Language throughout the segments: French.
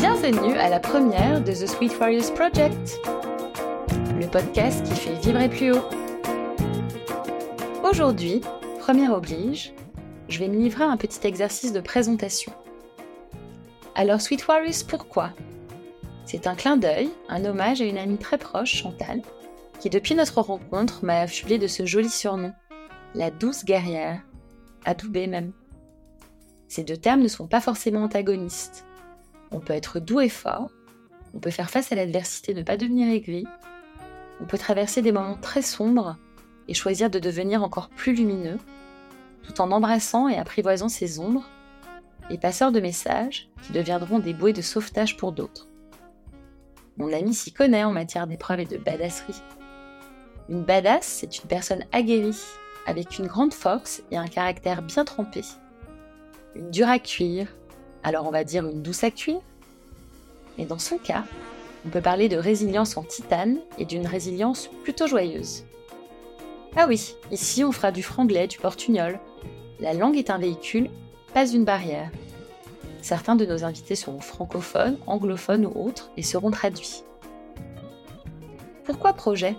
Bienvenue à la première de The Sweet Warriors Project, le podcast qui fait vibrer plus haut. Aujourd'hui, première oblige, je vais me livrer à un petit exercice de présentation. Alors Sweet Warriors, pourquoi? C'est un clin d'œil, un hommage à une amie très proche, Chantal, qui depuis notre rencontre m'a affublé de ce joli surnom, la douce guerrière, adoubée même. Ces deux termes ne sont pas forcément antagonistes. On peut être doux et fort, on peut faire face à l'adversité, ne pas devenir aigri, on peut traverser des moments très sombres et choisir de devenir encore plus lumineux, tout en embrassant et apprivoisant ces ombres, et passeurs de messages qui deviendront des bouées de sauvetage pour d'autres. Mon ami s'y connaît en matière d'épreuves et de badasserie. Une badass, c'est une personne aguerrie, avec une grande force et un caractère bien trempé. Une dure à cuire, alors on va dire une douce à cuire. Mais dans son cas, on peut parler de résilience en titane et d'une résilience plutôt joyeuse. Ah oui, ici on fera du franglais, du portugnol. La langue est un véhicule, pas une barrière. Certains de nos invités seront francophones, anglophones ou autres et seront traduits. Pourquoi projet?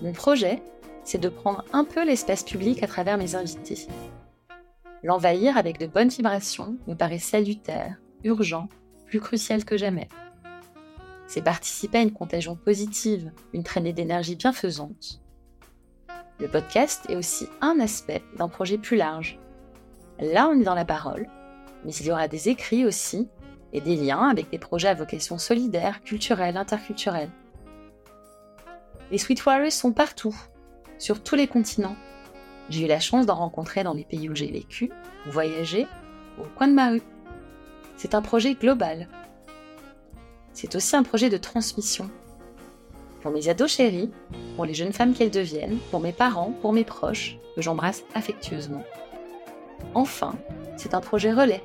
Mon projet, c'est de prendre un peu l'espace public à travers mes invités. L'envahir avec de bonnes vibrations me paraît salutaire, urgent, plus crucial que jamais. C'est participer à une contagion positive, une traînée d'énergie bienfaisante. Le podcast est aussi un aspect d'un projet plus large. Là, on est dans la parole, mais il y aura des écrits aussi et des liens avec des projets à vocation solidaire, culturelle, interculturelle. Les Sweet Warriors sont partout, sur tous les continents. J'ai eu la chance d'en rencontrer dans les pays où j'ai vécu, voyagé, au coin de ma rue. C'est un projet global. C'est aussi un projet de transmission. Pour mes ados chéris, pour les jeunes femmes qu'elles deviennent, pour mes parents, pour mes proches, que j'embrasse affectueusement. Enfin, c'est un projet relais.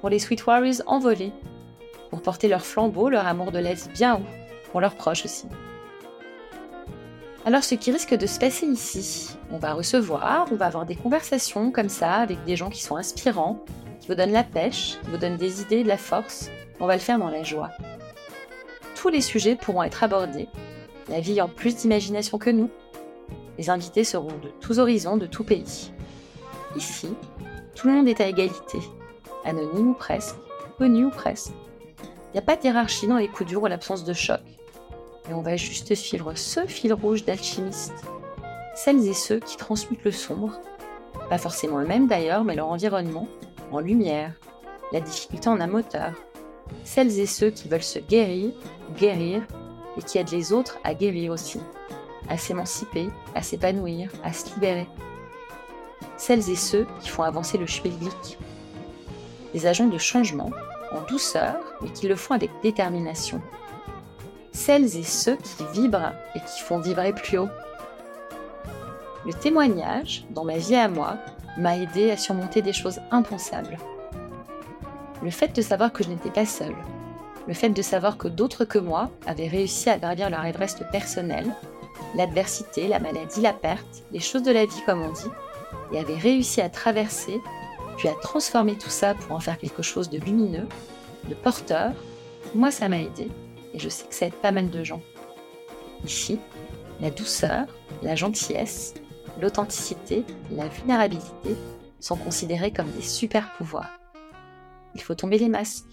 Pour les Sweet Warriors envolés, pour porter leur flambeau, leur amour de l'aise bien haut, pour leurs proches aussi. Alors ce qui risque de se passer ici, on va recevoir, on va avoir des conversations comme ça avec des gens qui sont inspirants, vous donnent la pêche, vous donnent des idées, de la force. On va le faire dans la joie. Tous les sujets pourront être abordés, la vie en plus d'imagination que nous. Les invités seront de tous horizons, de tout pays. Ici, tout le monde est à égalité, anonyme ou presque, connu ou presque. Il n'y a pas de hiérarchie dans les coups durs ou l'absence de choc et on va juste suivre ce fil rouge d'alchimistes. Celles et ceux qui transmutent le sombre, pas forcément le même d'ailleurs, mais leur environnement, en lumière, la difficulté en un moteur. Celles et ceux qui veulent se guérir, guérir, et qui aident les autres à guérir aussi, à s'émanciper, à s'épanouir, à se libérer. Celles et ceux qui font avancer le schmilblick. Des agents de changement, en douceur, mais qui le font avec détermination, celles et ceux qui vibrent et qui font vibrer plus haut. Le témoignage, dans ma vie à moi, m'a aidé à surmonter des choses impensables. Le fait de savoir que je n'étais pas seule, le fait de savoir que d'autres que moi avaient réussi à gravir leur Everest personnel, l'adversité, la maladie, la perte, les choses de la vie comme on dit, et avaient réussi à traverser, puis à transformer tout ça pour en faire quelque chose de lumineux, de porteur, moi ça m'a aidé et je sais que ça aide pas mal de gens. Ici, la douceur, la gentillesse, l'authenticité, la vulnérabilité sont considérés comme des super pouvoirs. Il faut tomber les masques.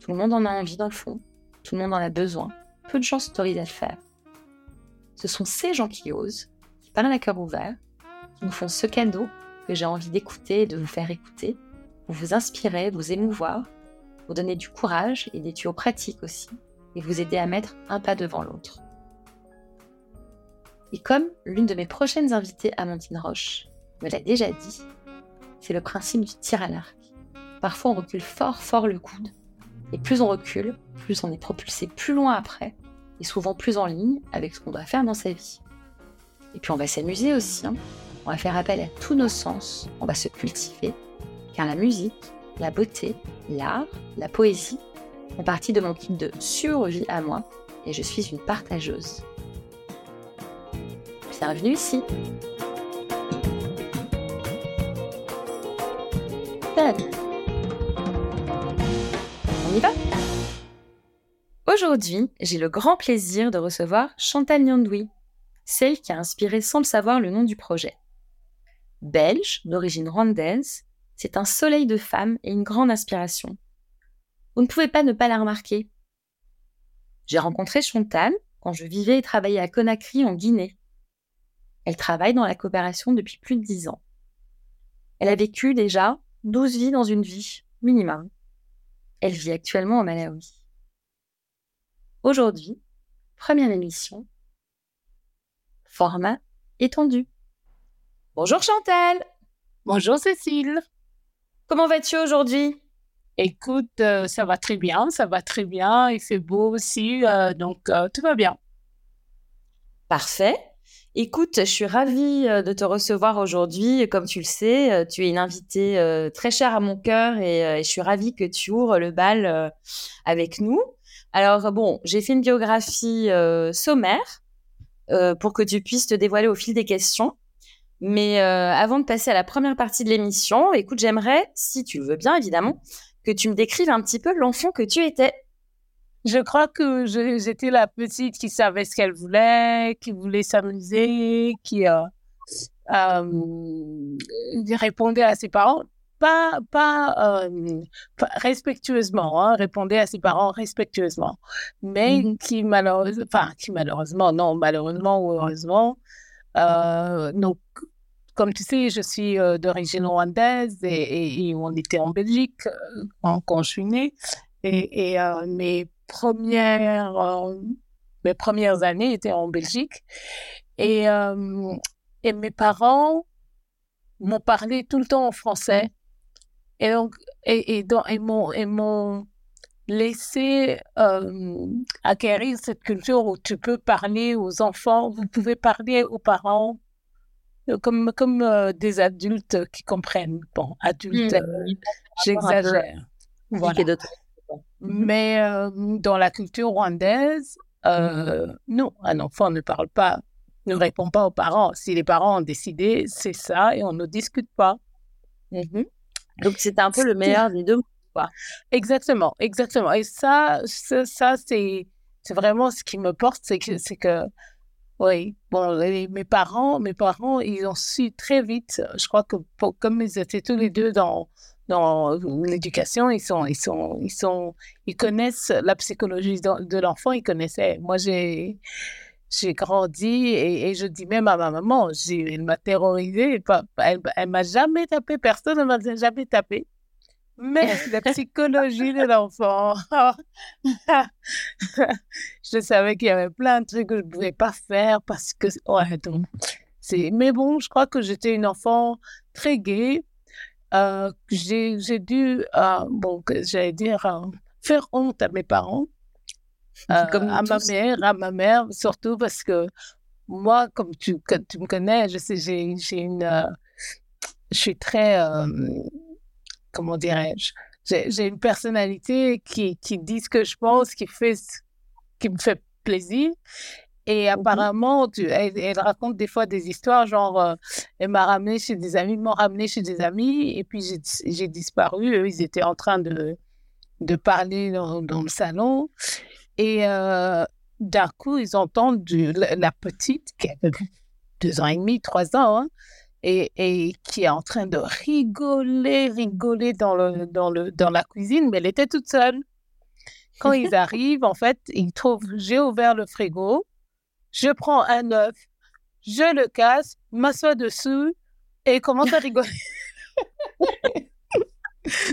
Tout le monde en a envie dans le fond, tout le monde en a besoin, peu de gens s'autorisent à le faire. Ce sont ces gens qui osent, qui parlent à cœur ouvert, qui nous font ce cadeau que j'ai envie d'écouter et de vous faire écouter, pour vous inspirer, vous émouvoir, vous donner du courage et des tuyaux pratiques aussi et vous aider à mettre un pas devant l'autre. Et comme l'une de mes prochaines invitées, Amandine Roche, me l'a déjà dit, c'est le principe du tir à l'arc. Parfois on recule fort fort le coude, et plus on recule, plus on est propulsé plus loin après, et souvent plus en ligne avec ce qu'on doit faire dans sa vie. Et puis on va s'amuser aussi, hein. on va faire appel à tous nos sens, on va se cultiver, car la musique, la beauté, l'art, la poésie font partie de mon kit de survie à moi et je suis une partageuse. Bienvenue ici. On y va? Aujourd'hui, j'ai le grand plaisir de recevoir Chantal Nyandoui, celle qui a inspiré sans le savoir le nom du projet. Belge, d'origine rwandaise, c'est un soleil de femme et une grande inspiration. Vous ne pouvez pas ne pas la remarquer. J'ai rencontré Chantal quand je vivais et travaillais à Conakry en Guinée. Elle travaille dans la coopération depuis plus de dix ans. Elle a vécu déjà douze vies dans une vie, minimum. Elle vit actuellement au Malawi. Aujourd'hui, première émission, format étendu. Bonjour Chantal Bonjour Cécile Comment vas-tu aujourd'hui? Écoute, euh, ça va très bien, ça va très bien, il fait beau aussi, euh, donc euh, tout va bien. Parfait. Écoute, je suis ravie de te recevoir aujourd'hui. Comme tu le sais, tu es une invitée très chère à mon cœur et, je suis ravie que tu ouvres le bal avec nous. Alors bon, j'ai fait une biographie euh, sommaire euh, pour que tu puisses te dévoiler au fil des questions. Mais euh, avant de passer à la première partie de l'émission, écoute, j'aimerais, si tu le veux bien évidemment, que tu me décrives un petit peu l'enfant que tu étais. Je crois que j'étais la petite qui savait ce qu'elle voulait, qui voulait s'amuser, qui répondait à ses parents. Pas, pas, euh, respectueusement, hein, répondait à ses parents respectueusement, mais mmh qui malheureusement, enfin, qui malheureusement, non, malheureusement ou heureusement, euh, donc, comme tu sais, je suis euh, d'origine rwandaise et, on était en Belgique quand, je suis née, et, et mes premières, mes premières années étaient en Belgique, et, et mes parents m'ont parlé tout le temps en français. Et donc, et, et, donc, et m'ont, laissé euh, acquérir cette culture où tu peux parler aux enfants, vous pouvez parler aux parents euh, comme, comme euh, des adultes qui comprennent. Bon, adultes, mmh. j'exagère. Voilà. Mmh. Mais dans la culture rwandaise, non, un enfant ne parle pas, ne répond pas aux parents. Si les parents ont décidé, c'est ça et on ne discute pas. Mmh donc c'était un peu le meilleur des deux quoi. Exactement, exactement. Et ça, ça, c'est vraiment ce qui me porte, c'est que, c'est que oui, bon, mes parents, mes parents, ils ont su très vite. Je crois que comme ils étaient tous les deux dans dans l'éducation, ils sont, ils sont, ils sont, ils connaissent la psychologie de l'enfant. Ils connaissaient. Moi, j'ai j'ai grandi et, je dis même à ma maman, elle m'a terrorisée. Elle, elle m'a jamais tapé, personne ne m'a jamais tapé. Mais la psychologie de l'enfant, je savais qu'il y avait plein de trucs que je ne pouvais pas faire parce que, ouais, donc, mais bon, je crois que j'étais une enfant très gaie. Euh, j'ai, dû, euh, bon, j'allais dire, euh, faire honte à mes parents. Euh, comme à ma mère, à ma mère, surtout parce que moi, comme tu, tu me connais, je sais, j'ai, une, je suis très, comment dirais-je, j'ai, une personnalité qui, qui dit ce que je pense, qui fait, qui me fait plaisir. Et mmh apparemment, tu, elle, raconte des fois des histoires, genre, elle m'a ramené chez des amis, m'ont ramené chez des amis, et puis j'ai, disparu. Eux, ils étaient en train de, de parler dans, dans le salon. Et euh, d'un coup, ils entendent la, petite, qui a deux ans et demi, trois ans, hein, et, et, qui est en train de rigoler, rigoler dans, le, dans, le, dans la cuisine, mais elle était toute seule. Quand ils arrivent, en fait, ils trouvent, j'ai ouvert le frigo, je prends un œuf, je le casse, m'assois dessus et commence à rigoler.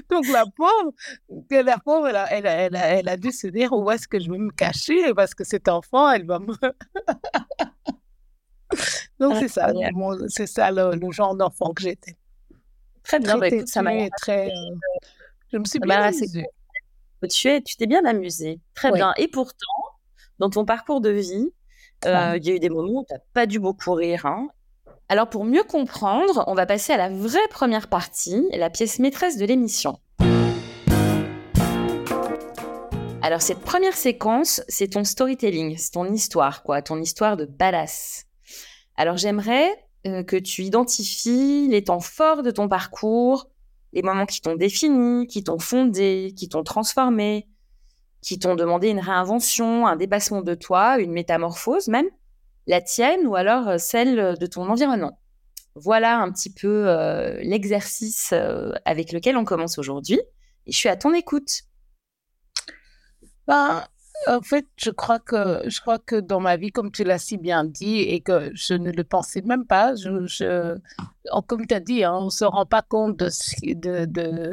Donc la pauvre, la pauvre, elle a, elle, elle, a, dû se dire où est-ce que je vais me cacher? Parce que cet enfant, elle va me... Donc c'est ça, c'est ça le, genre d'enfant que j'étais. Très bien, bah, écoute, ça m'a très. Euh, je me suis bien amusée. Tu es, tu t'es bien amusée, très bien. Et pourtant, dans ton parcours de vie, euh, il y a eu des moments où tu n'as pas dû beaucoup rire. Hein, alors pour mieux comprendre, on va passer à la vraie première partie, la pièce maîtresse de l'émission. Alors cette première séquence, c'est ton storytelling, c'est ton histoire, quoi, ton histoire de badass. Alors j'aimerais euh, que tu identifies les temps forts de ton parcours, les moments qui t'ont défini, qui t'ont fondé, qui t'ont transformé. qui t'ont demandé une réinvention, un dépassement de toi, une métamorphose même, la tienne ou alors euh, celle de ton environnement. Voilà un petit peu euh, l'exercice euh, avec lequel on commence aujourd'hui. Et je suis à ton écoute. Ben, en fait, je crois que je crois que dans ma vie, comme tu l'as si bien dit, et que je ne le pensais même pas, je, comme tu as dit, hein, on ne se rend pas compte de ce, de, de,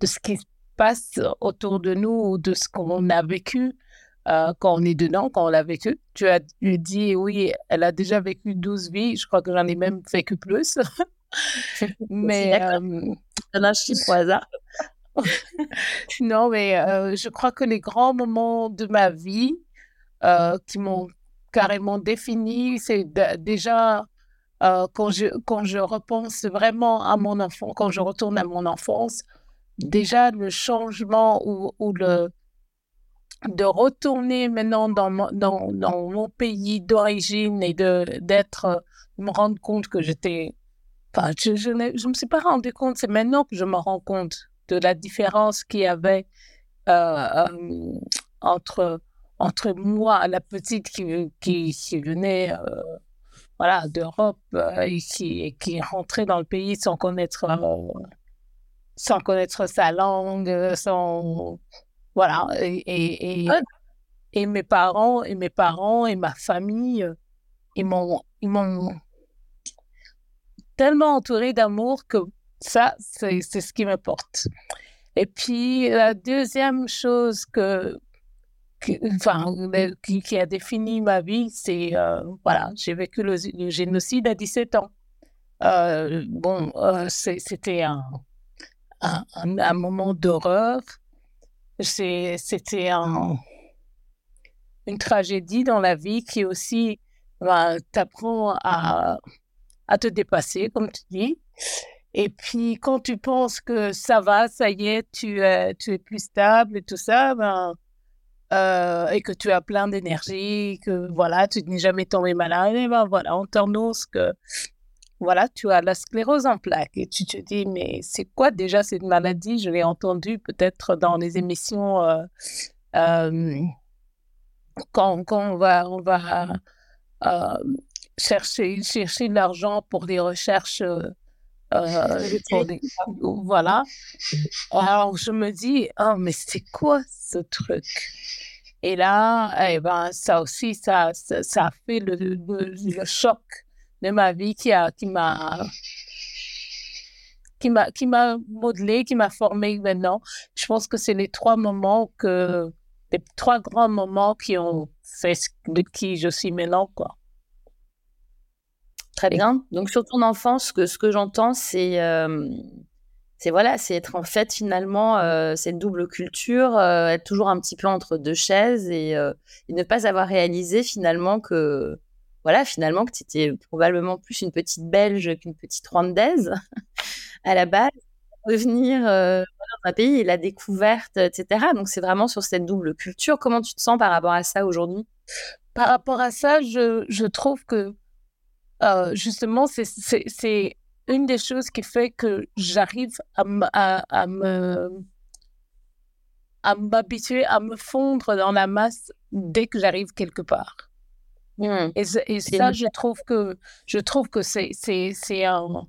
de ce qui se passe autour de nous ou de ce qu'on a vécu euh, quand on est dedans, quand on l'a vécu. Tu as dit, oui, elle a déjà vécu 12 vies. Je crois que j'en ai même vécu plus. mais. Euh, un chiffre au hasard. non, mais euh, je crois que les grands moments de ma vie euh, qui m'ont carrément défini, c'est déjà euh, quand, je, quand je repense vraiment à mon enfant, quand je retourne à mon enfance, déjà le changement ou, ou le de retourner maintenant dans mon, dans, dans mon pays d'origine et de d'être me rendre compte que j'étais enfin je je, je me suis pas rendu compte c'est maintenant que je me rends compte de la différence qu'il y avait euh, euh, entre, entre moi, la petite qui, qui, qui venait euh, voilà, d'Europe et qui, qui rentrait dans le pays sans connaître, sans connaître sa langue, sans. Voilà. Et, et, et, mes parents, et mes parents et ma famille, ils m'ont, ils m'ont tellement entouré d'amour que ça, c'est ce qui me porte. Et puis, la deuxième chose que, enfin, qui, a défini ma vie, c'est, euh, voilà, j'ai vécu le, génocide à 17 ans. Euh, bon, euh, c'était un, un, un, moment d'horreur. C'était un, une tragédie dans la vie qui aussi ben, t'apprend à, à te dépasser, comme tu dis. Et puis, quand tu penses que ça va, ça y est, tu, es, tu es plus stable et tout ça, ben, euh, et que tu as plein d'énergie, que voilà, tu n'es jamais tombé malade, et ben voilà, on t'annonce que voilà, tu as la sclérose en plaques. Et tu te dis, mais c'est quoi déjà cette maladie? Je l'ai entendu peut-être dans les émissions euh, euh, quand, quand, on va, on va chercher, chercher de l'argent pour des recherches euh, voilà. Alors, je me dis, oh, mais c'est quoi ce truc? Et là, eh ben, ça aussi, ça, ça, a fait le, le, choc de ma vie qui a, qui m'a, qui m'a, qui m'a modelé, qui m'a formé maintenant. Je pense que c'est les trois moments que, les trois grands moments qui ont fait de qui je suis maintenant, quoi. Très bien. Donc sur ton enfance, que, ce que j'entends, c'est euh, c'est voilà, c'est être en fait finalement euh, cette double culture, euh, être toujours un petit peu entre deux chaises et, et, ne pas avoir réalisé finalement que voilà, finalement que tu étais probablement plus une petite Belge qu'une petite Rwandaise à la base, revenir dans un pays et la découverte, etc. Donc c'est vraiment sur cette double culture. Comment tu te sens par rapport à ça aujourd'hui? Par rapport à ça, je, je trouve que euh, justement, c'est une des choses qui fait que j'arrive à, à, me à m'habituer à me fondre dans la masse dès que j'arrive quelque part. Mmh. Et, et ça, je trouve que je trouve que c'est c'est un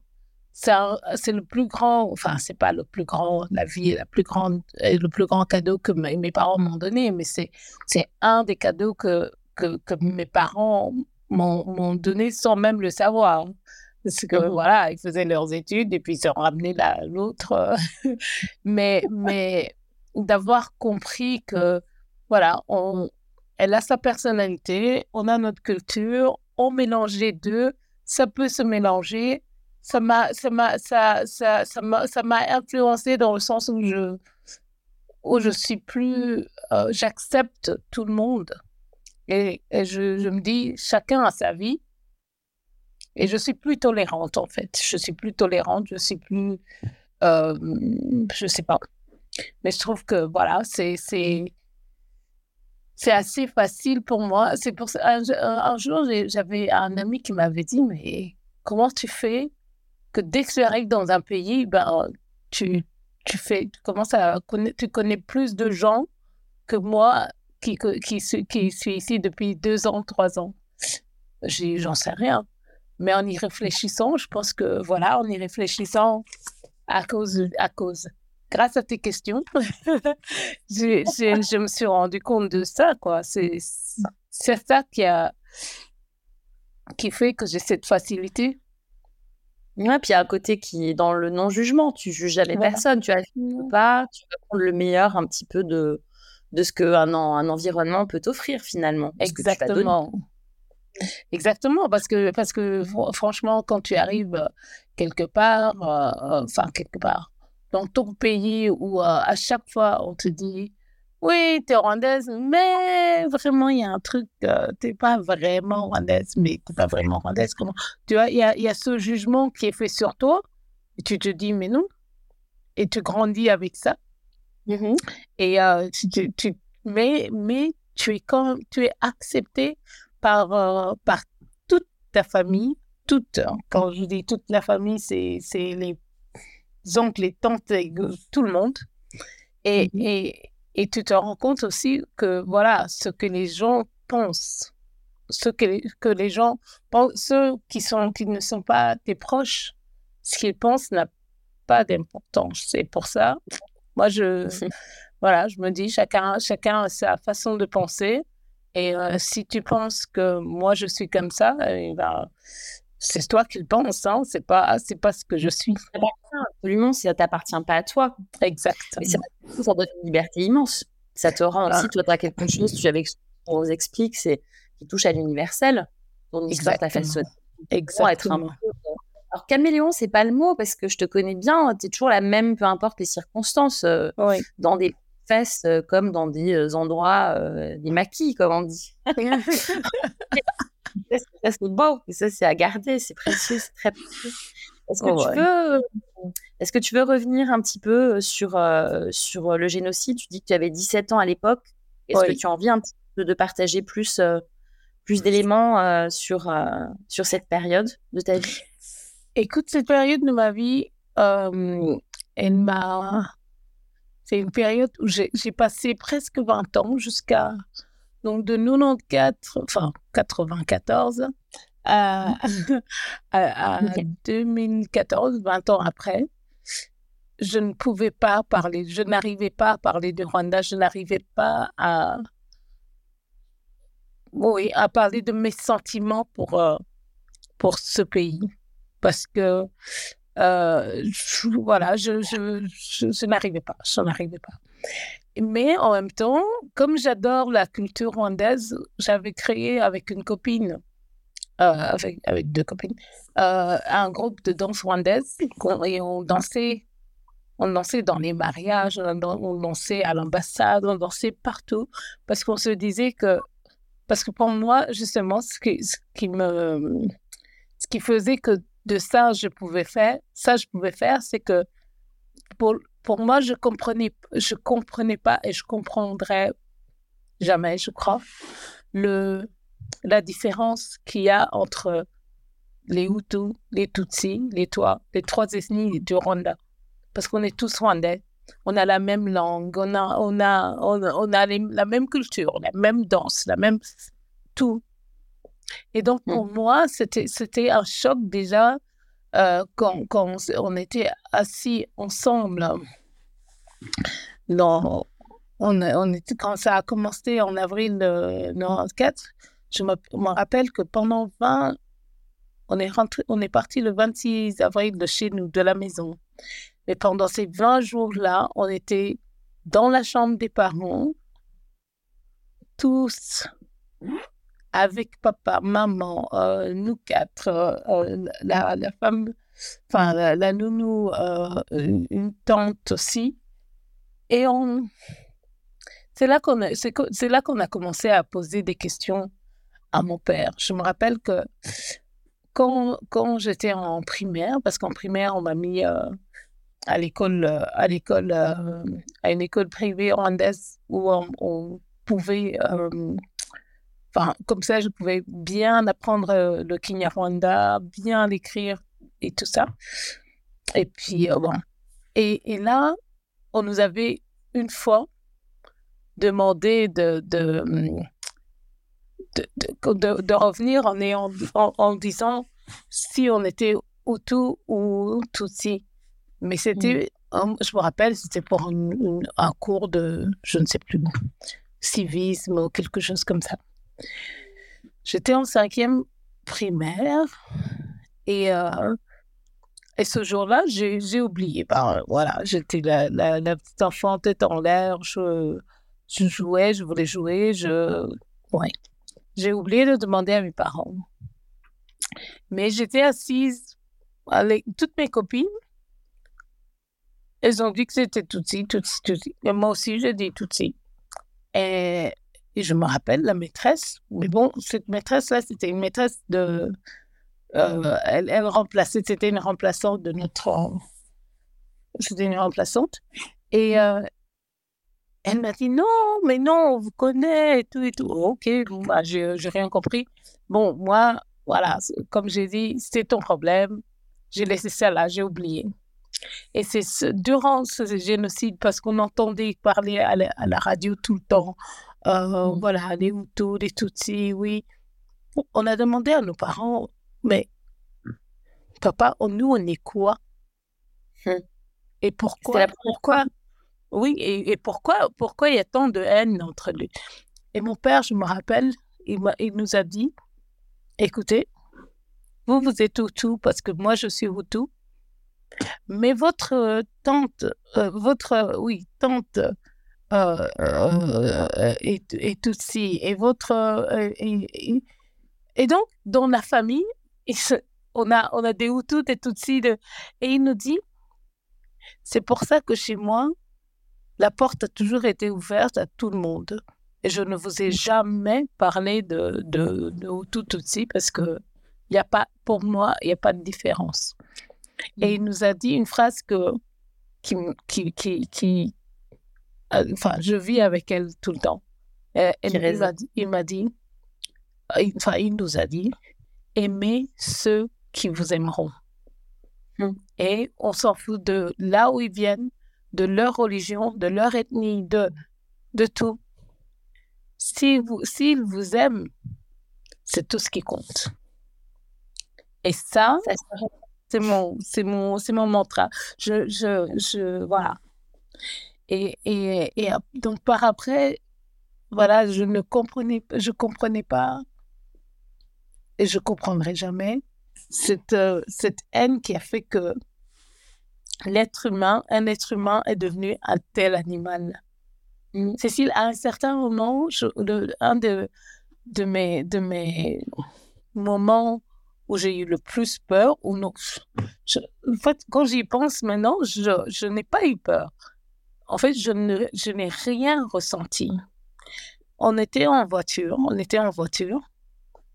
c'est le plus grand, enfin, c'est pas le plus grand, la vie est la plus grande, le plus grand cadeau que mes, parents m'ont donné, mais c'est un des cadeaux que, que, que mes parents m'ont donné sans même le savoir. Parce que mmh voilà, ils faisaient leurs études et puis ils se ramenaient l'autre. mais mais d'avoir compris que, voilà, on, elle a sa personnalité, on a notre culture, on mélange les deux, ça peut se mélanger. Ça m'a ça m'a ça, ça, ça m'a influencé dans le sens où je où je suis plus euh, j'accepte tout le monde et, je, me dis, chacun a sa vie. Et je suis plus tolérante, en fait. Je suis plus tolérante, je suis plus. Euh, je sais pas. Mais je trouve que, voilà, c'est. C'est assez facile pour moi. C'est pour ça. Un, jour, j'avais un ami qui m'avait dit Mais comment tu fais que dès que tu arrives dans un pays, ben, tu, tu, fais, tu commences à connaître, tu connais plus de gens que moi, qui, qui, qui suis ici depuis deux ans, trois ans, j'en sais rien. Mais en y réfléchissant, je pense que, voilà, en y réfléchissant à cause, à cause, grâce à tes questions, je, je, me suis rendu compte de ça, quoi. C'est ça qui a, qui fait que j'ai cette facilité. Ouais, puis il y a un côté qui est dans le non-jugement. Tu juges jamais personne. Tu n'as pas, tu vas prendre le meilleur un petit peu de, de ce qu'un un environnement peut t'offrir finalement. Exactement. Exactement, parce que, parce que franchement, quand tu arrives quelque part, euh, enfin quelque part, dans ton pays où euh, à chaque fois on te dit oui, tu es rwandaise, mais vraiment, il y a un truc, euh, tu n'es pas vraiment rwandaise, mais tu n'es pas vraiment rwandaise. Comment Tu vois, il y a, y a, ce jugement qui est fait sur toi, et tu te dis, mais non. Et tu grandis avec ça. Mm-hmm. Et euh, tu, tu, mais, mais tu es, quand tu es accepté par, euh, par toute ta famille, toute, hein. quand je dis toute la famille, c'est les oncles, les tantes, tout le monde. Et, mm-hmm. et, et tu te rends compte aussi que, voilà, ce que les gens pensent, ce que que les gens pensent, ceux qui, sont, qui ne sont pas tes proches, ce qu'ils pensent n'a pas d'importance. C'est pour ça, moi, je, voilà, je me dis, chacun, chacun a sa façon de penser. Et euh, si tu penses que moi, je suis comme ça, eh ben, c'est toi qui le penses, hein, c'est pas, c'est pas ce que je suis. Absolument, ça t'appartient pas à toi. Exact. Mais ça donne une liberté immense. Ça te rend aussi, toi, tu as quelque chose, tu avec on explique, c'est qui touche à l'universel. Ton histoire t'a fait Exactement. Être un peu... Alors, caméléon, c'est pas le mot parce que je te connais bien, tu es toujours la même, peu importe les circonstances, euh, dans des fesses euh, comme dans des euh, endroits, des maquis, comme on dit. ça, c'est beau, et ça, c'est à garder, c'est précieux, c'est très précieux. Est-ce que, tu veux, est que tu veux revenir un petit peu sur, sur le génocide? Tu dis que tu avais 17 ans à l'époque. Est-ce que tu as envie un petit peu de partager plus, plus d'éléments sur, sur cette période de ta vie? Écoute, cette période de ma vie, elle m'a. C'est une période où j'ai passé presque 20 ans jusqu'à donc de 94, enfin 94 à, à, 2014, 20 ans après, je ne pouvais pas parler, je n'arrivais pas à parler de Rwanda, je n'arrivais pas à, oui, à parler de mes sentiments pour, euh, pour ce pays. Parce que, euh, voilà, je, je, je, je n'arrivais pas, je n'arrivais pas. Mais en même temps, comme j'adore la culture rwandaise, j'avais créé avec une copine, euh, avec, avec deux copines, euh, un groupe de danse rwandaise et on dansait, on dansait dans les mariages, on dansait à l'ambassade, on dansait partout parce qu'on se disait que, parce que pour moi, justement, ce qui, ce qui me, ce qui faisait que de ça je pouvais faire, ça je pouvais faire, c'est que pour, pour moi, je comprenais, je comprenais pas et je comprendrai jamais, je crois, le, la différence qu'il y a entre les Hutus, les Tutsis, les Tois, les trois ethnies du Rwanda. Parce qu'on est tous rwandais. On a la même langue, on a, on a, on, a la même culture, la même danse, la même tout. Et donc, pour mm. moi, c'était, c'était un choc déjà euh, quand, quand, on était assis ensemble, dans, on, on était, quand ça a commencé en avril 1994, je me, me, rappelle que pendant 20, on est, rentré, on est parti le 26 avril de chez nous, de la maison. Mais pendant ces 20 jours-là, on était dans la chambre des parents, tous avec papa, maman, euh, nous quatre, euh, la, la, femme, enfin la, nounou, euh, une tante aussi. Et on, c'est là qu'on a, c'est, là qu'on a commencé à poser des questions à mon père. Je me rappelle que quand, quand j'étais en primaire, parce qu'en primaire on m'a mis à l'école, à l'école, à une école privée rwandaise où on pouvait Enfin, comme ça, je pouvais bien apprendre euh, le Kinyarwanda, bien l'écrire et tout ça. Et puis, euh, bon. Et, et, là, on nous avait une fois demandé de, de, de, de, revenir en, ayant, en, disant si on était Hutu ou Tutsi. Mais c'était, mm. je me rappelle, c'était pour un, cours de, je ne sais plus, civisme ou quelque chose comme ça. J'étais en cinquième primaire et, euh, et ce jour-là, j'ai oublié. Ben, voilà, j'étais la, petite enfant tête en l'air, je, jouais, je voulais jouer, je... Ouais. J'ai oublié de demander à mes parents. Mais j'étais assise avec toutes mes copines. Elles ont dit que c'était Tutsi, Tutsi, Tutsi. Et moi aussi, j'ai dit Tutsi. Et, et, je me rappelle la maîtresse. Mais bon, cette maîtresse-là, c'était une maîtresse de. Euh, elle, elle remplaçait, c'était une remplaçante de notre. C'était une remplaçante. Et, euh, elle m'a dit non, mais non, on vous connaît et tout et tout. Ok, bon, bah, j'ai rien compris. Bon, moi, voilà, comme j'ai dit, c'est ton problème. J'ai laissé ça là, j'ai oublié. Et c'est ce, durant ce génocide, parce qu'on entendait parler à la, radio tout le temps, euh, mmh. voilà, les Hutus, les Tutsis, oui. On a demandé à nos parents, mais papa, nous, on est quoi? Mmh. Et pourquoi, pourquoi oui, et, pourquoi, pourquoi il y a tant de haine entre lui Et mon père, je me rappelle, il, il nous a dit, écoutez, vous, vous êtes Hutu parce que moi, je suis Hutu, mais votre euh, tante, euh, votre, oui, tante est, est Tutsi, et votre... Et, et, donc, dans la famille, on a, on a des Hutus, des Tutsis, de, et il nous dit, c'est pour ça que chez moi, la porte a toujours été ouverte à tout le monde. Et je ne vous ai jamais parlé de, de, de Hutu Tutsi parce que y a pas, pour moi, il n'y a pas de différence. Et il nous a dit une phrase que, qui, qui, qui, qui euh, enfin, je vis avec elle tout le temps. Euh, il m'a dit, euh, enfin, il nous a dit, aimez ceux qui vous aimeront. Hum. Et on s'en fout de là où ils viennent, de leur religion, de leur ethnie, de, de tout. S'ils vous, vous aiment, c'est tout ce qui compte. Et ça, c'est mon, mon, mon mantra. Je, je, je, voilà. Et, et, et donc par après, voilà, je ne comprenais, je comprenais pas et je comprendrai jamais cette, euh, cette haine qui a fait que l'être humain, un être humain est devenu un tel animal. Mm. Cécile, à un certain moment, un de, de, mes, de mes moments où j'ai eu le plus peur, ou non, en fait, quand j'y pense maintenant, je, je n'ai pas eu peur. En fait, je, ne, je n'ai rien ressenti. On était en voiture, on était en voiture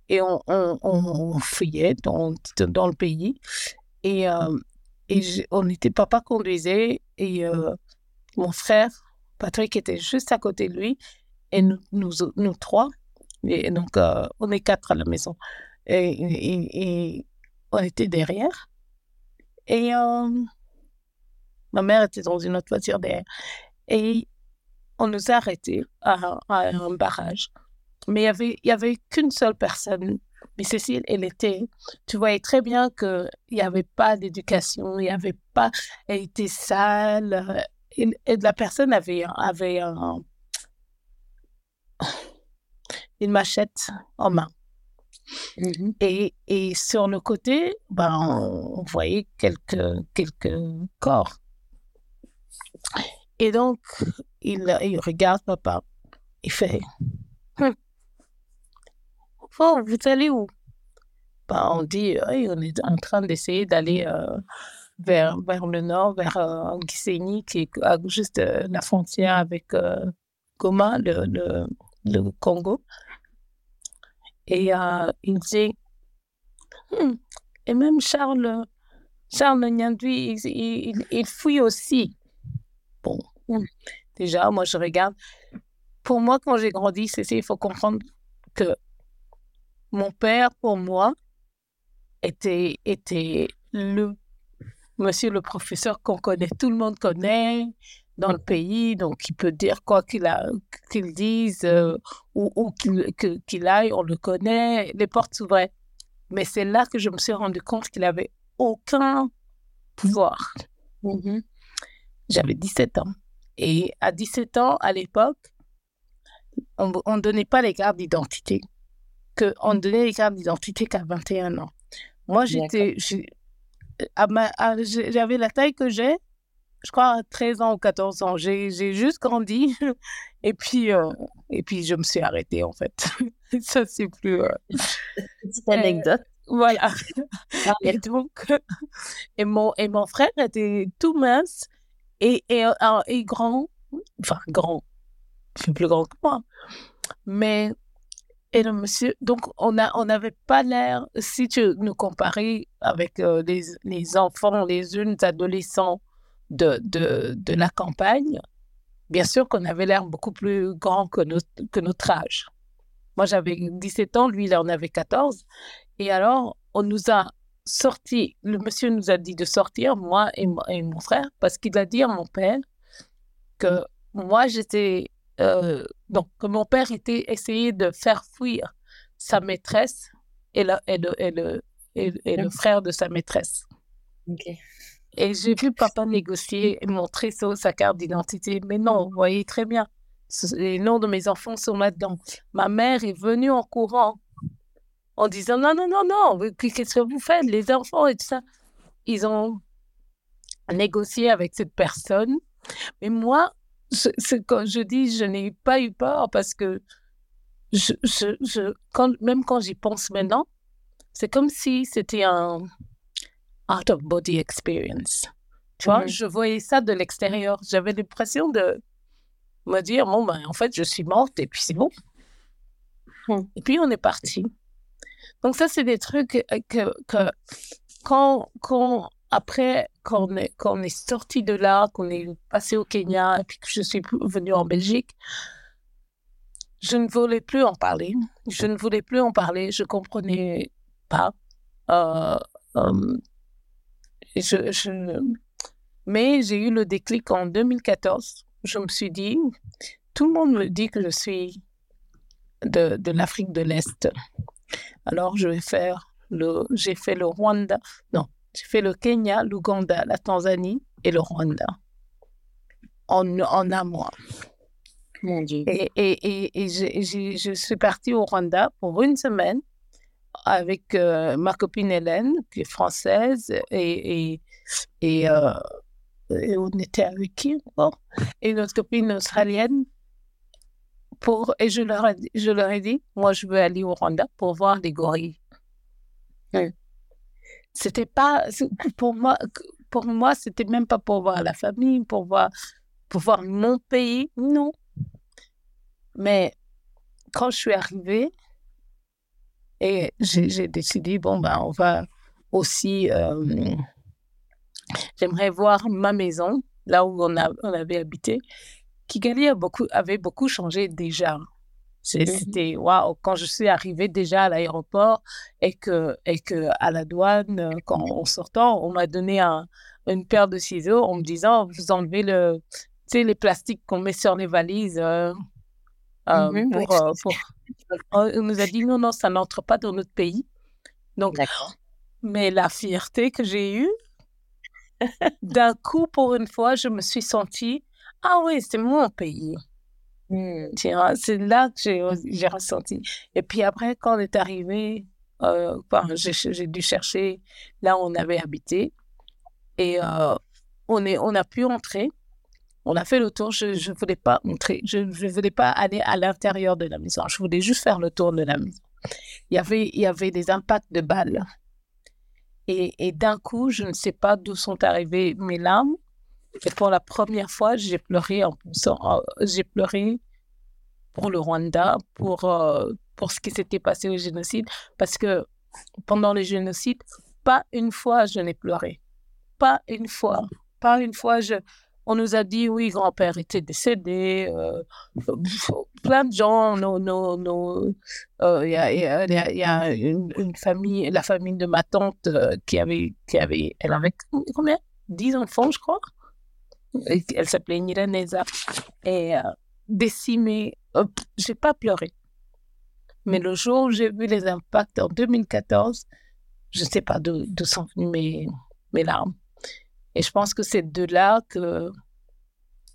et on, on, fuyait dans, dans le pays. Et, euh, et on était, papa conduisait et euh, mon frère, Patrick, était juste à côté de lui. Et nous, nous, nous trois, et donc euh, on est quatre à la maison. Et, et, on était derrière. Et ma mère était dans une autre voiture derrière. Et on nous a arrêtés à, à un barrage. Mais il n'y avait, y avait qu'une seule personne mais Cécile, elle était, tu voyais très bien qu'il n'y avait pas d'éducation, il n'y avait pas, elle était sale. Et, la personne avait, avait une machette en main. Mm-hmm. Et, et, sur le côté, ben, on, voyait quelques, quelques corps. Et donc, il, il regarde papa. Il fait hum, Oh, vous allez où? Bah, On dit, on est en train d'essayer d'aller euh, vers, vers le nord, vers euh, qui est juste euh, la frontière avec euh, Goma, le, le, Congo. Et il dit, hmm, et même Charles, Charles Nyandui, il, il, fouille aussi. Bon, déjà, moi, je regarde. Pour moi, quand j'ai grandi, c'est il faut comprendre que mon père, pour moi, était, était le monsieur le professeur qu'on connaît, tout le monde connaît, dans le pays, donc il peut dire quoi qu'il qu'il dise euh, ou, ou qu'il aille, on le connaît, les portes s'ouvraient. Mais c'est là que je me suis rendu compte qu'il avait aucun pouvoir. Mm-hmm. J'avais 17 ans. Et à 17 ans, à l'époque, on ne donnait pas les cartes d'identité. Que on donnait les cartes d'identité qu'à 21 ans. Moi, j'étais, j'avais la taille que j'ai, je crois, à 13 ans ou 14 ans. J'ai juste grandi et puis, euh, et puis je me suis arrêtée, en fait. Ça, c'est plus. Euh, Petite anecdote. voilà. Ah, et donc, et mon, et mon frère était tout mince et, et, grand. Enfin, grand. C'est plus grand que moi. Mais et le monsieur, donc on on n'avait pas l'air, si tu nous comparais avec euh, les, les, enfants, les jeunes adolescents de, de, de la campagne, bien sûr qu'on avait l'air beaucoup plus grand que notre, que notre âge. Moi, j'avais 17 ans, lui, il en avait 14. Et alors, on nous a sorti, le monsieur nous a dit de sortir, moi et, et mon frère, parce qu'il a dit à mon père que moi, j'étais euh, donc, mon père était essayé de faire fuir sa maîtresse et, le, et, le, et, le, frère de sa maîtresse. Et j'ai vu papa négocier et montrer sa carte d'identité. Mais non, vous voyez très bien, les noms de mes enfants sont là-dedans. Ma mère est venue en courant en disant non, non, non, non, qu'est-ce que vous faites, les enfants et tout ça. Ils ont négocié avec cette personne. Mais moi, ce, quand je dis je n'ai pas eu peur parce que je, je, quand, même quand j'y pense maintenant, c'est comme si c'était un out of body experience. Tu vois, je voyais ça de l'extérieur. J'avais l'impression de me dire, bon, ben, en fait, je suis morte et puis c'est bon. Mmh. Et puis, on est parti. Donc, ça, c'est des trucs que, que quand, quand après, quand on est, quand est sorti de là, qu'on est passé au Kenya et puis que je suis venue en Belgique, je ne voulais plus en parler. Je ne voulais plus en parler. Je comprenais pas. Euh, euh, je, je... Mais j'ai eu le déclic en 2014. Je me suis dit, tout le monde me dit que je suis de l'Afrique de l'Est. Alors, je vais faire le, j'ai fait le Rwanda. Non, j'ai fait le Kenya, l'Ouganda, la Tanzanie et le Rwanda en, en un mois. Mon Dieu. Et, et, et, je suis partie au Rwanda pour une semaine avec euh, ma copine Hélène, qui est française, et, et, euh, on était avec qui Et notre copine australienne. Pour, et je leur, ai, je leur ai dit, moi, je veux aller au Rwanda pour voir les gorilles. C'était pas, pour moi, pour moi, c'était même pas pour voir la famille, pour voir, pour voir mon pays, non. Mais quand je suis arrivée, et j'ai décidé, bon, ben, on va aussi, euh, j'aimerais voir ma maison, là où on, a, on avait habité. Kigali a beaucoup, avait beaucoup changé déjà. Mmh c'était waouh quand je suis arrivée déjà à l'aéroport et que et que à la douane euh, quand en sortant on m'a donné un, une paire de ciseaux en me disant vous enlevez le les plastiques qu'on met sur les valises euh, euh, mmh pour, pour, on nous a dit non non ça n'entre pas dans notre pays. Donc mais la fierté que j'ai eue d'un coup pour une fois je me suis sentie ah oui c'est mon pays Mmh. C'est là que j'ai ressenti. Et puis après, quand on est arrivé, euh, j'ai dû chercher là où on avait habité. Et euh, on, est, on a pu entrer. On a fait le tour. Je ne voulais pas entrer. Je ne voulais pas aller à l'intérieur de la maison. Je voulais juste faire le tour de la maison. Il y avait, il y avait des impacts de balles. Et, et d'un coup, je ne sais pas d'où sont arrivées mes larmes. Et pour la première fois, j'ai pleuré j'ai pleuré pour le Rwanda, pour, euh, pour ce qui s'était passé au génocide, parce que pendant le génocide, pas une fois je n'ai pleuré. Pas une fois. Pas une fois, je, on nous a dit, oui, grand-père était décédé, euh, plein de gens, il euh, y, a, y, a, une, famille, la famille de ma tante qui avait, qui avait, elle avait combien? 10 enfants, je crois? Elle s'appelait Niraneza, et euh, décimée. j'ai pas pleuré. Mais le jour où j'ai vu les impacts en 2014, je ne sais pas d'où sont venues mes, mes larmes. Et je pense que c'est de là que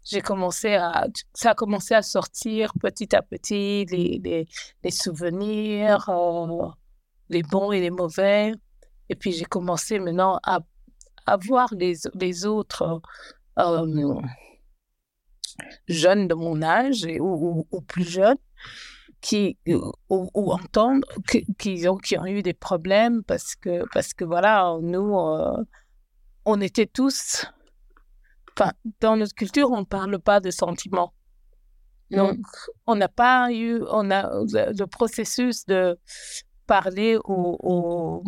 j'ai commencé à, ça a commencé à sortir petit à petit les, les, les souvenirs, euh, les bons et les mauvais. Et puis j'ai commencé maintenant à, à voir les, les autres euh, jeunes de mon âge ou, ou, plus jeunes qui ou, entendre qui, ont, qui ont eu des problèmes parce que parce que voilà nous euh, on était tous enfin dans notre culture on parle pas de sentiments mmh. donc on n'a pas eu on a le processus de parler au,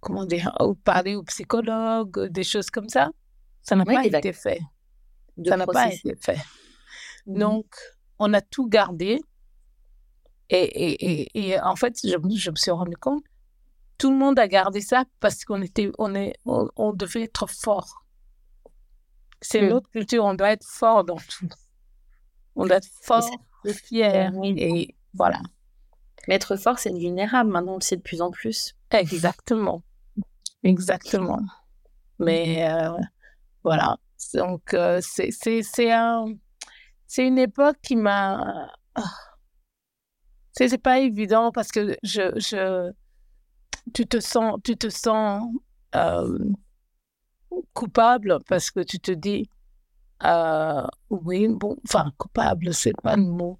comment dire ou parler au psychologue des choses comme ça ça n'a pas été fait. Ça n'a pas été fait. Mmh Donc, on a tout gardé. Et, et, et, en fait, je, je, me suis rendu compte, tout le monde a gardé ça parce qu'on était, on est, on, devait être fort. C'est mmh. notre culture, on doit être fort dans tout. On doit être fort et fier. Et voilà. Mais être fort, c'est vulnérable. Maintenant, on le sait de plus en plus. Exactement. Exactement. Mais euh, voilà. Donc, euh, c'est un, une époque qui m'a. Oh, c'est pas évident parce que je, je, tu te sens, tu te sens euh, coupable parce que tu te dis, euh, oui, bon, enfin, coupable, c'est pas le mot.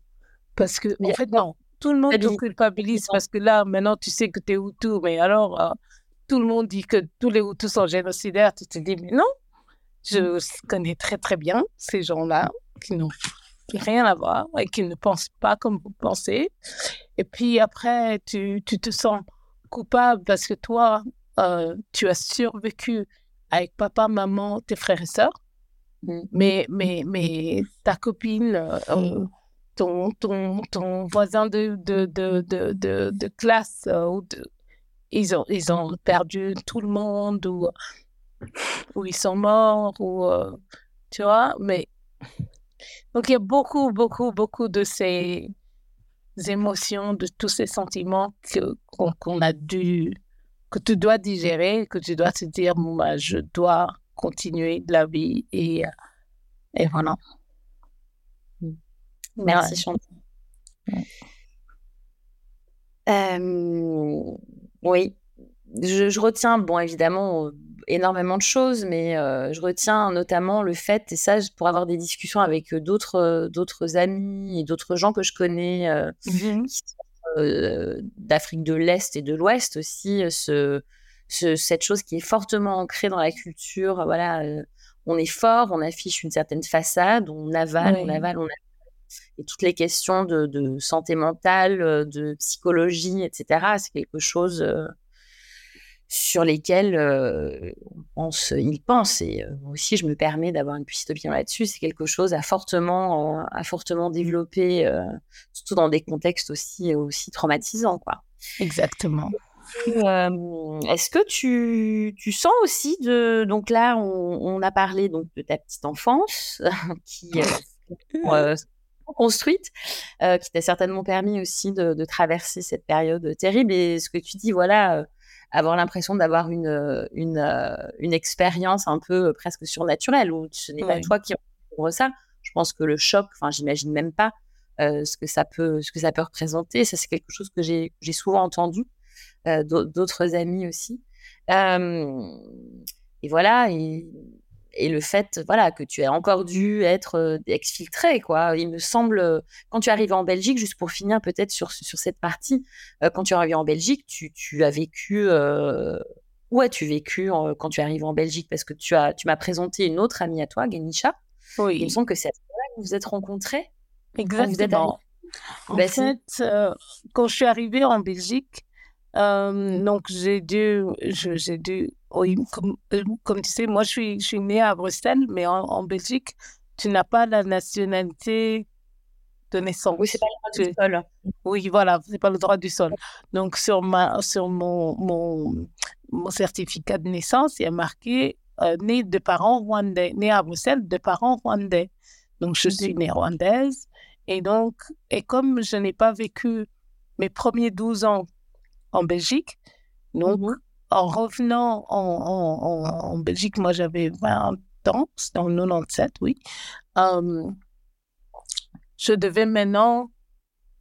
Parce que, en fait, non, tout le monde te culpabilise parce que là, maintenant, tu sais que tu es Hutu, mais alors, tout le monde dit que tous les Hutus sont génocidaires. Tu te dis, mais non, je connais très très bien ces gens-là qui n'ont rien à voir et qui ne pensent pas comme vous pensez. Et puis après, tu, tu te sens coupable parce que toi, euh, tu as survécu avec papa, maman, tes frères et sœurs. Mm. Mais, mais, mais ta copine, euh, ton, ton, ton voisin de, de, de, de, de, classe, euh, ils, ont, ils ont perdu tout le monde ou ou ils sont morts, ou euh, tu vois, mais donc il y a beaucoup, beaucoup, beaucoup de ces émotions, de tous ces sentiments qu'on a dû, que tu dois digérer, que tu dois te dire, bon, bah, je dois continuer de la vie et, et voilà. Merci Chantal. Euh, oui, je, je, retiens, bon, évidemment, énormément de choses, mais euh, je retiens notamment le fait, et ça, pour avoir des discussions avec euh, d'autres euh, d'autres amis et d'autres gens que je connais mmh d'Afrique de l'Est et de l'Ouest aussi, ce, cette chose qui est fortement ancrée dans la culture. Voilà, on est fort, on affiche une certaine façade, on avale, on avale, on avale. Et toutes les questions de, de santé mentale, de psychologie, etc., c'est quelque chose sur lesquels euh, on pense, ils pensent. Et euh, moi aussi, je me permets d'avoir une petite opinion là-dessus. C'est quelque chose à fortement, à fortement développer, euh, surtout dans des contextes aussi, aussi traumatisants, quoi. Exactement. Est-ce que tu, tu, sens aussi de donc là on, a parlé donc de ta petite enfance qui euh, construite, qui t'a certainement permis aussi de, de, traverser cette période terrible et ce que tu dis voilà avoir l'impression d'avoir une, euh, une, euh, une expérience un peu euh, presque surnaturelle, où ce n'est pas toi qui découvre ça. Je pense que le choc, enfin, j'imagine même pas ce, que ça peut, ce que ça peut représenter. Ça, c'est quelque chose que j'ai souvent entendu d'autres amis aussi. et voilà, et et le fait voilà que tu aies encore dû être euh, exfiltré quoi. Il me semble euh, quand tu es arrivé en Belgique juste pour finir peut-être sur sur cette partie euh, quand tu es arrivé en Belgique tu, tu as vécu où as-tu vécu quand tu es arrivé en Belgique? Parce que tu as tu m'as présenté une autre amie à toi Genisha. Oui. Il me semble que c'est à ce moment-là que vous vous êtes rencontrés exactement. en ben, fait quand je suis arrivée en Belgique donc j'ai dû j'ai dû comme, euh, comme, tu sais, moi, je suis, je suis née à Bruxelles, mais en, Belgique, tu n'as pas la nationalité de naissance. Oui, c'est pas le droit du sol. Oui, voilà, c'est pas le droit du sol. Donc, sur, ma, sur mon, mon, mon certificat de naissance, il y a marqué née de parents rwandais, née à Bruxelles de parents rwandais. Donc, je suis née rwandaise. Et donc, et comme je n'ai pas vécu mes premiers 12 ans en Belgique, donc, mmh en revenant en, en, en, Belgique, moi j'avais 20 ans, c'était en 97, oui. je devais maintenant,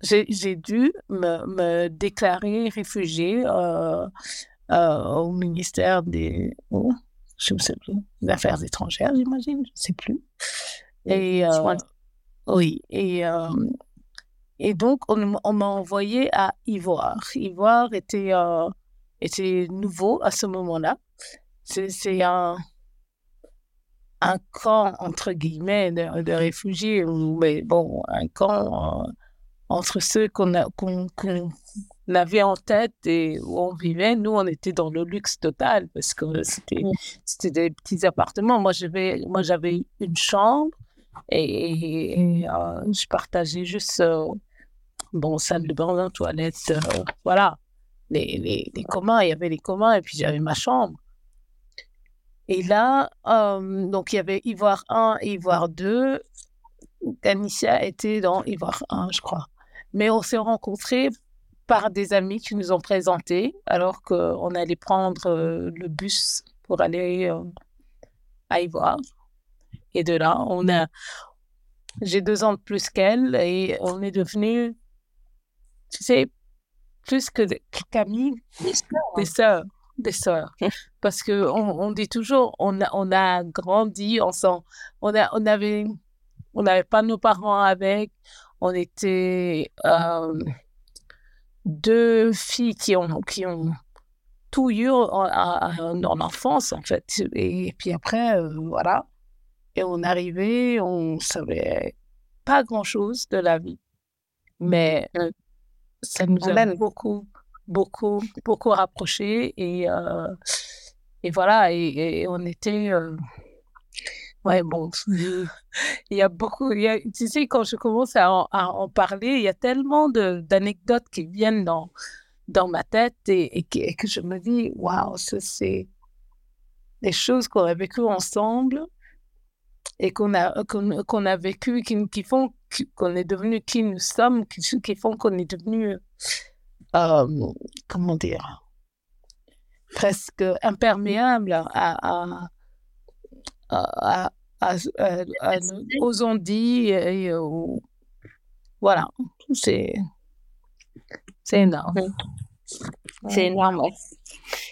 j'ai dû me, me, déclarer réfugiée euh, euh, au ministère des, oh, je sais plus, des Affaires étrangères, j'imagine, je ne sais plus. Et, euh, oui, et, et donc on, on m'a envoyé à Ivoire. Ivoire était était nouveau à ce moment-là. C'est un, un camp, entre guillemets, de, réfugiés, mais bon, un camp euh, entre ceux qu'on avait en tête et où on vivait. Nous, on était dans le luxe total parce que c'était c'était des petits appartements. Moi, j'avais moi j'avais une chambre et, euh, je partageais juste, euh, bon, salle de bain, toilette, voilà les, les, communs, il y avait les communs et puis j'avais ma chambre. Et là, euh, donc il y avait Ivoire 1 et Ivoire 2. Ganicia était dans Ivoire 1, je crois. Mais on s'est rencontrés par des amis qui nous ont présentés alors qu'on allait prendre euh, le bus pour aller euh, à Ivoire. Et de là, on a, j'ai deux ans de plus qu'elle et on est devenus, tu sais, plus que Camille, des sœurs. Des sœurs. Parce que on, dit toujours, on a, on a grandi ensemble. On, a, on avait, on n'avait pas nos parents avec. On était euh, deux filles qui ont, qui ont tout eu dans l'enfance, en fait. Et, puis après, euh, voilà. Et on arrivait, on savait pas grand-chose de la vie. Mais euh, ça nous a beaucoup, beaucoup, beaucoup rapprochés et, euh, et voilà, et, on était. Euh, ouais, bon, il y a beaucoup. Il y a, tu sais, quand je commence à en, parler, il y a tellement d'anecdotes qui viennent dans, dans ma tête et, que, je me dis, waouh, c'est des choses qu'on a vécues ensemble et qu'on a, qu'on, a vécu, qui, qui font qu'on est devenu qui nous sommes, qui, qui font qu'on est devenu, euh, comment dire, presque imperméable à, à, à, aux ondits et, voilà, c'est c'est énorme. C'est énorme,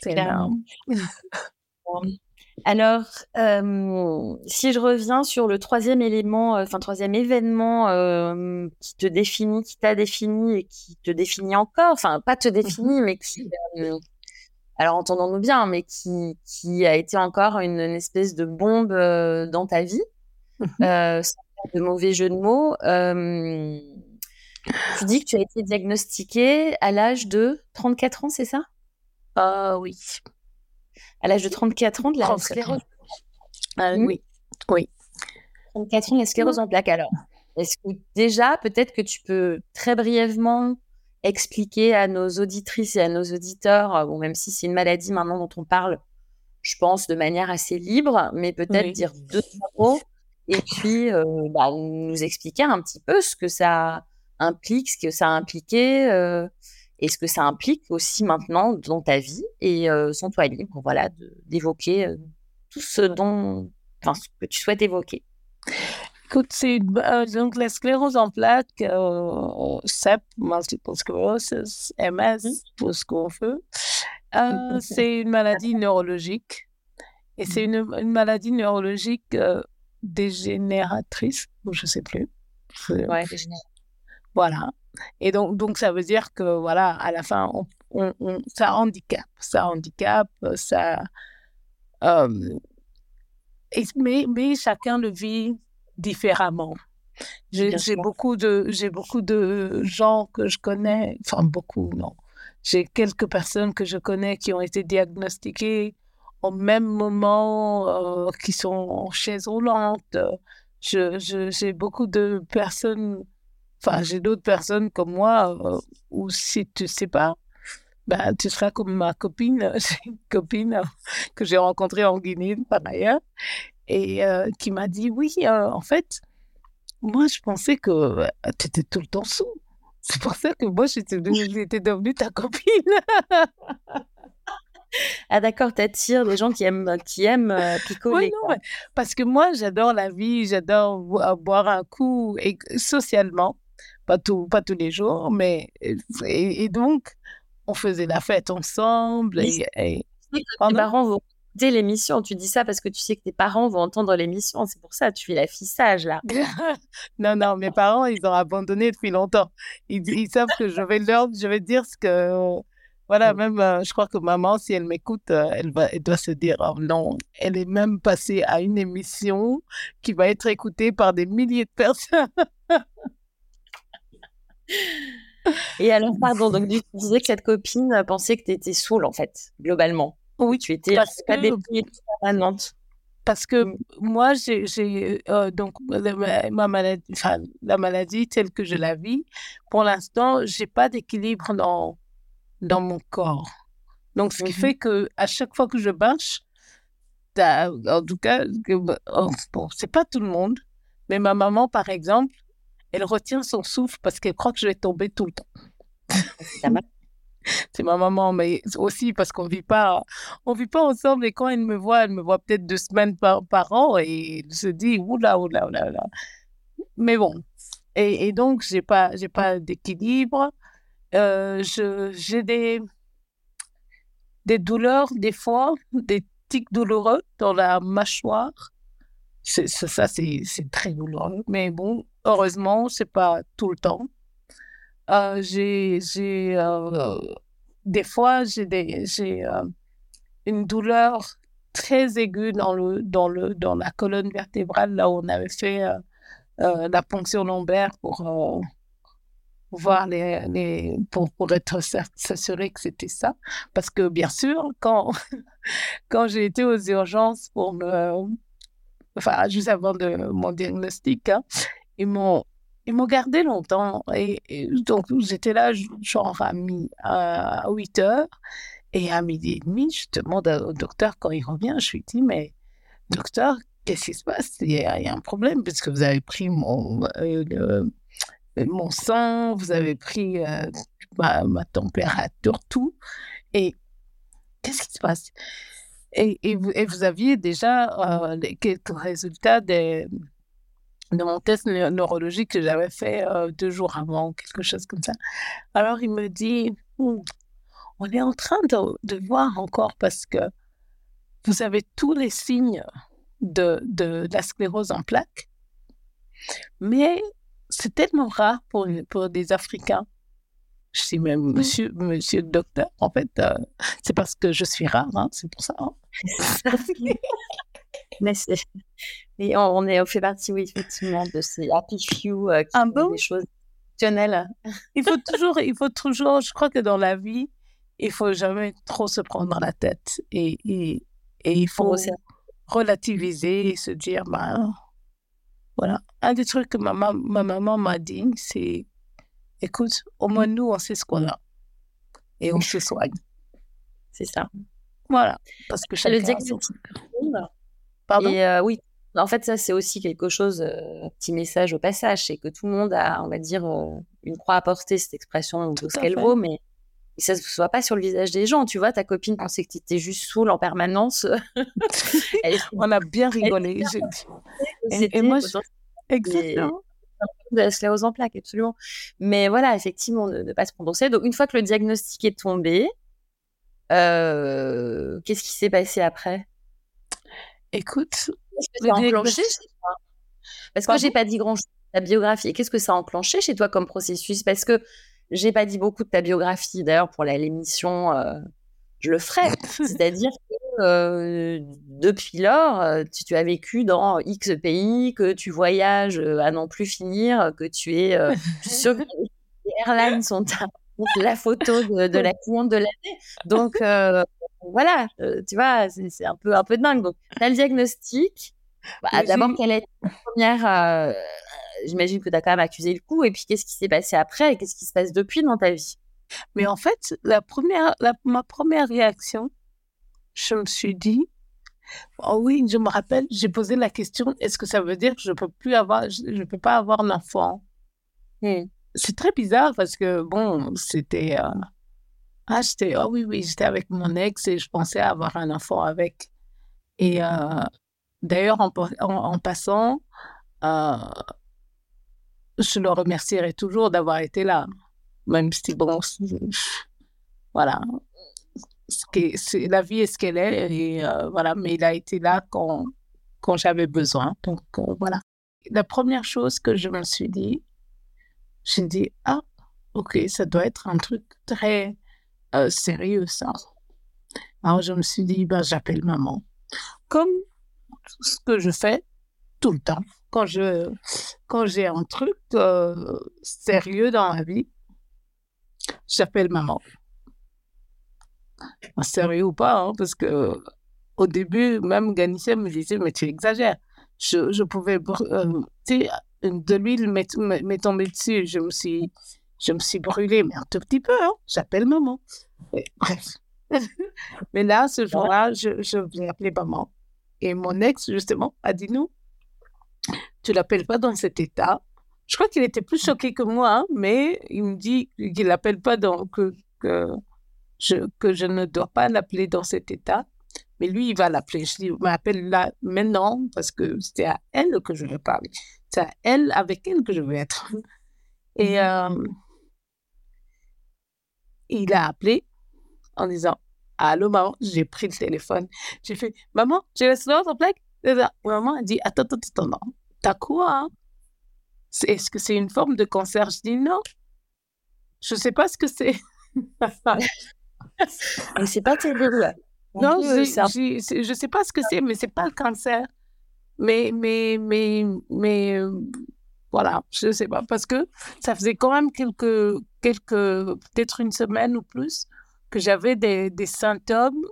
C'est énorme. Alors, euh, si je reviens sur le troisième élément, euh, enfin troisième événement euh, qui te définit, qui t'a défini et qui te définit encore, enfin pas te définit, mais qui, alors entendons-nous bien, mais qui, qui a été encore une, espèce de bombe dans ta vie, mmh sans de mauvais jeu de mots. tu dis que tu as été diagnostiquée à l'âge de 34 ans, c'est ça? Oui à l'âge de 34 ans de la sclérose. Ah, mmh. Oui, oui. 34 ans la sclérose en plaques. Alors, est-ce que déjà, peut-être que tu peux très brièvement expliquer à nos auditrices et à nos auditeurs, euh, bon, même si c'est une maladie maintenant dont on parle, je pense, de manière assez libre, mais peut-être dire deux mots et puis euh, bah, nous expliquer un petit peu ce que ça implique, ce que ça a impliqué, euh, et ce que ça implique aussi maintenant dans ta vie et euh, sans toi libre, voilà, d'évoquer euh, tout ce dont, enfin, ce que tu souhaites évoquer. Écoute, c'est euh, donc la sclérose en plaques, CEP, multiple sclerosis, MS, tout ce qu'on veut. c'est une maladie neurologique et c'est une, une, maladie neurologique dégénératrice, ou je sais plus. Ouais, voilà. Et donc, donc, ça veut dire que, voilà, à la fin, on, ça handicape. Ça handicape, ça. Euh, mais, mais chacun le vit différemment. J'ai beaucoup, de, beaucoup de gens que je connais, enfin beaucoup, non. J'ai quelques personnes que je connais qui ont été diagnostiquées au même moment, euh, qui sont en chaise roulante. J'ai beaucoup de personnes Enfin, j'ai d'autres personnes comme moi euh, où si tu sais pas, bah, tu seras comme ma copine, j'ai une copine que j'ai rencontrée en Guinée par ailleurs, et qui m'a dit, oui, en fait, moi, je pensais que tu étais tout le temps sous. C'est pour ça que moi, j'étais devenue ta copine. ah d'accord, t'attires les gens qui aiment, qui aiment picoler. Oui, non, parce que moi, j'adore la vie, j'adore boire un coup, et socialement, pas, tout, pas tous les jours, mais... Et, donc, on faisait la fête ensemble. Et, et... Tes parents vont écouter l'émission. Tu dis ça parce que tu sais que tes parents vont entendre l'émission. C'est pour ça, tu fais l'affichage là. non, non, mes parents, ils ont abandonné depuis longtemps. Ils, ils savent que je vais leur, je vais dire ce que voilà, même, euh, je crois que maman, si elle m'écoute, euh, elle, va, elle doit se dire, oh non, elle est même passée à une émission qui va être écoutée par des milliers de personnes. Et alors, pardon, donc tu disais que cette copine pensait que tu étais saoule, en fait, globalement. Oui, tu étais parce pas que... permanente. Parce que mmh. moi, j'ai euh, donc ma maladie, enfin, la maladie telle que je la vis, pour l'instant, j'ai pas d'équilibre dans dans mon corps. Donc, ce qui mmh fait que à chaque fois que je marche, en tout cas, oh, bon, c'est pas tout le monde, mais ma maman, par exemple, elle retient son souffle parce qu'elle croit que je vais tomber tout le temps. c'est ma maman, mais aussi parce qu'on vit pas, on vit pas ensemble. Et quand elle me voit, elle me voit peut-être deux semaines par, par an et elle se dit oula oula oula oula. Mais bon, et, et donc j'ai pas j'ai pas d'équilibre. Euh, j'ai des, des douleurs, des fois, des tics douloureux dans la mâchoire. C'est, ça, c'est, très douloureux. Mais bon, heureusement, c'est pas tout le temps. Euh, j'ai, j'ai euh, des fois, j'ai, des, j'ai une douleur très aiguë dans, le, dans, le, dans la colonne vertébrale, là où on avait fait la ponction lombaire pour voir les, les pour être s'assurer que c'était ça. Parce que bien sûr, quand, quand j'ai été aux urgences pour me, enfin, juste avant de mon diagnostic, hein, ils m'ont ils m'ont gardé longtemps. Et, donc, j'étais là, genre à, mi, à 8 heures. Et à midi et demi, je demande au docteur quand il revient, je lui dis, mais docteur, qu'est-ce qui se passe? Il y, a, un problème puisque vous avez pris mon, euh, mon sang, vous avez pris euh, ma, température, tout. Et qu'est-ce qui se passe? Et, et, vous, et, vous, aviez déjà euh, quelques résultats de, de mon test neurologique que j'avais fait euh, deux jours avant, quelque chose comme ça. Alors il me dit, «Hmm, on est en train de, de, voir encore parce que vous avez tous les signes de, de la sclérose en plaques, mais c'est tellement rare pour, pour des Africains. Je dis même mmh. monsieur, monsieur le docteur. En fait, euh, c'est parce que je suis rare, hein, c'est pour ça. Hein. Et on, est, on fait partie, oui, effectivement, de ces happy few euh, qui ah font des choses exceptionnelles. il faut toujours, il faut toujours, je crois que dans la vie, il faut jamais trop se prendre la tête et, et, et il faut relativiser et se dire, bah, voilà. Un des trucs que ma, ma maman m'a dit, c'est écoute, au moins nous, on sait ce qu'on a. Et on se soigne. C'est ça. Voilà. Parce que chaque le Pardon? Et euh, oui, en fait, ça, c'est aussi quelque chose, euh, petit message au passage, c'est que tout le monde a, on va dire, euh, une croix à porter, cette expression de ce qu'elle vaut, mais ça ne se voit pas sur le visage des gens. Tu vois, ta copine pensait que tu étais juste saoul en permanence. on a bien rigolé. Et, moi, exactement. De la sclérose en plaques, absolument. Mais voilà, effectivement, ne, pas se prononcer. Donc, une fois que le diagnostic est tombé, euh, qu'est-ce qui s'est passé après? Écoute, que ça a enclenché chez toi Parce que j'ai pas dit grand-chose de ta biographie. Qu'est-ce que ça a enclenché chez toi comme processus? Parce que j'ai pas dit beaucoup de ta biographie. D'ailleurs, pour l'émission, euh, je le ferai. C'est-à-dire que euh, depuis lors, euh, tu, as vécu dans X pays, que tu voyages à n'en plus finir, que tu es que les airlines sont la photo de, la cliente de l'année. Donc voilà, tu vois, c'est un peu un peu dingue. Donc, tu as le diagnostic. Bah, d'abord, quelle est ta première j'imagine que tu as quand même accusé le coup. Et puis, qu'est-ce qui s'est passé après? Et qu'est-ce qui se passe depuis dans ta vie? Mais en fait, la première, ma première réaction, je me suis dit, oh oui, je me rappelle, j'ai posé la question, est-ce que ça veut dire que je peux plus avoir, je ne peux pas avoir un enfant? C'est très bizarre parce que, bon, c'était, euh, ah, j'étais, oh oui, oui, j'étais avec mon ex et je pensais avoir un enfant avec. Et euh, d'ailleurs, en, en, passant, euh, je le remercierai toujours d'avoir été là, même si, bon, voilà, c'est la vie est ce qu'elle est, et voilà, mais il a été là quand, quand j'avais besoin. Donc, voilà. La première chose que je me suis dit, j'ai dit, ah, ok, ça doit être un truc très sérieux, ça. Alors, je me suis dit, ben, j'appelle maman comme ce que je fais tout le temps. Quand je quand j'ai un truc euh, sérieux dans ma vie, j'appelle maman. Sérieux ou pas, hein, parce que au début, même Ganissé me disait, mais tu exagères. Je, je pouvais, euh, de l'huile m'est tombée dessus. Je me suis, je me suis brûlée, mais un tout petit peu. Hein. J'appelle maman. bref. mais là, ce jour-là, je, je vais appeler maman. Et mon ex, justement, a dit non, tu l'appelles pas dans cet état. Je crois qu'il était plus choqué que moi, hein, mais il me dit qu'il l'appelle pas dans, que, que, je, que je ne dois pas l'appeler dans cet état. Mais lui, il va l'appeler. Je dis, m'appelle là maintenant parce que c'est à elle que je veux parler. C'est à elle, avec elle que je veux être. Et mhm. euh, il a appelé en disant, Allô, maman, j'ai pris le téléphone. J'ai fait, maman, j'ai le silence en plaque? Maman a dit, attends, attends, attends, T'as quoi hein? Est-ce que c'est une forme de cancer? Je dis non. Je sais pas ce que c'est. mais c'est pas terrible. Non, je, je sais pas ce que c'est, mais c'est pas le cancer. Mais, mais, mais, mais, euh, voilà, je sais pas. Parce que ça faisait quand même quelques, quelques peut-être une semaine ou plus que j'avais des, des, symptômes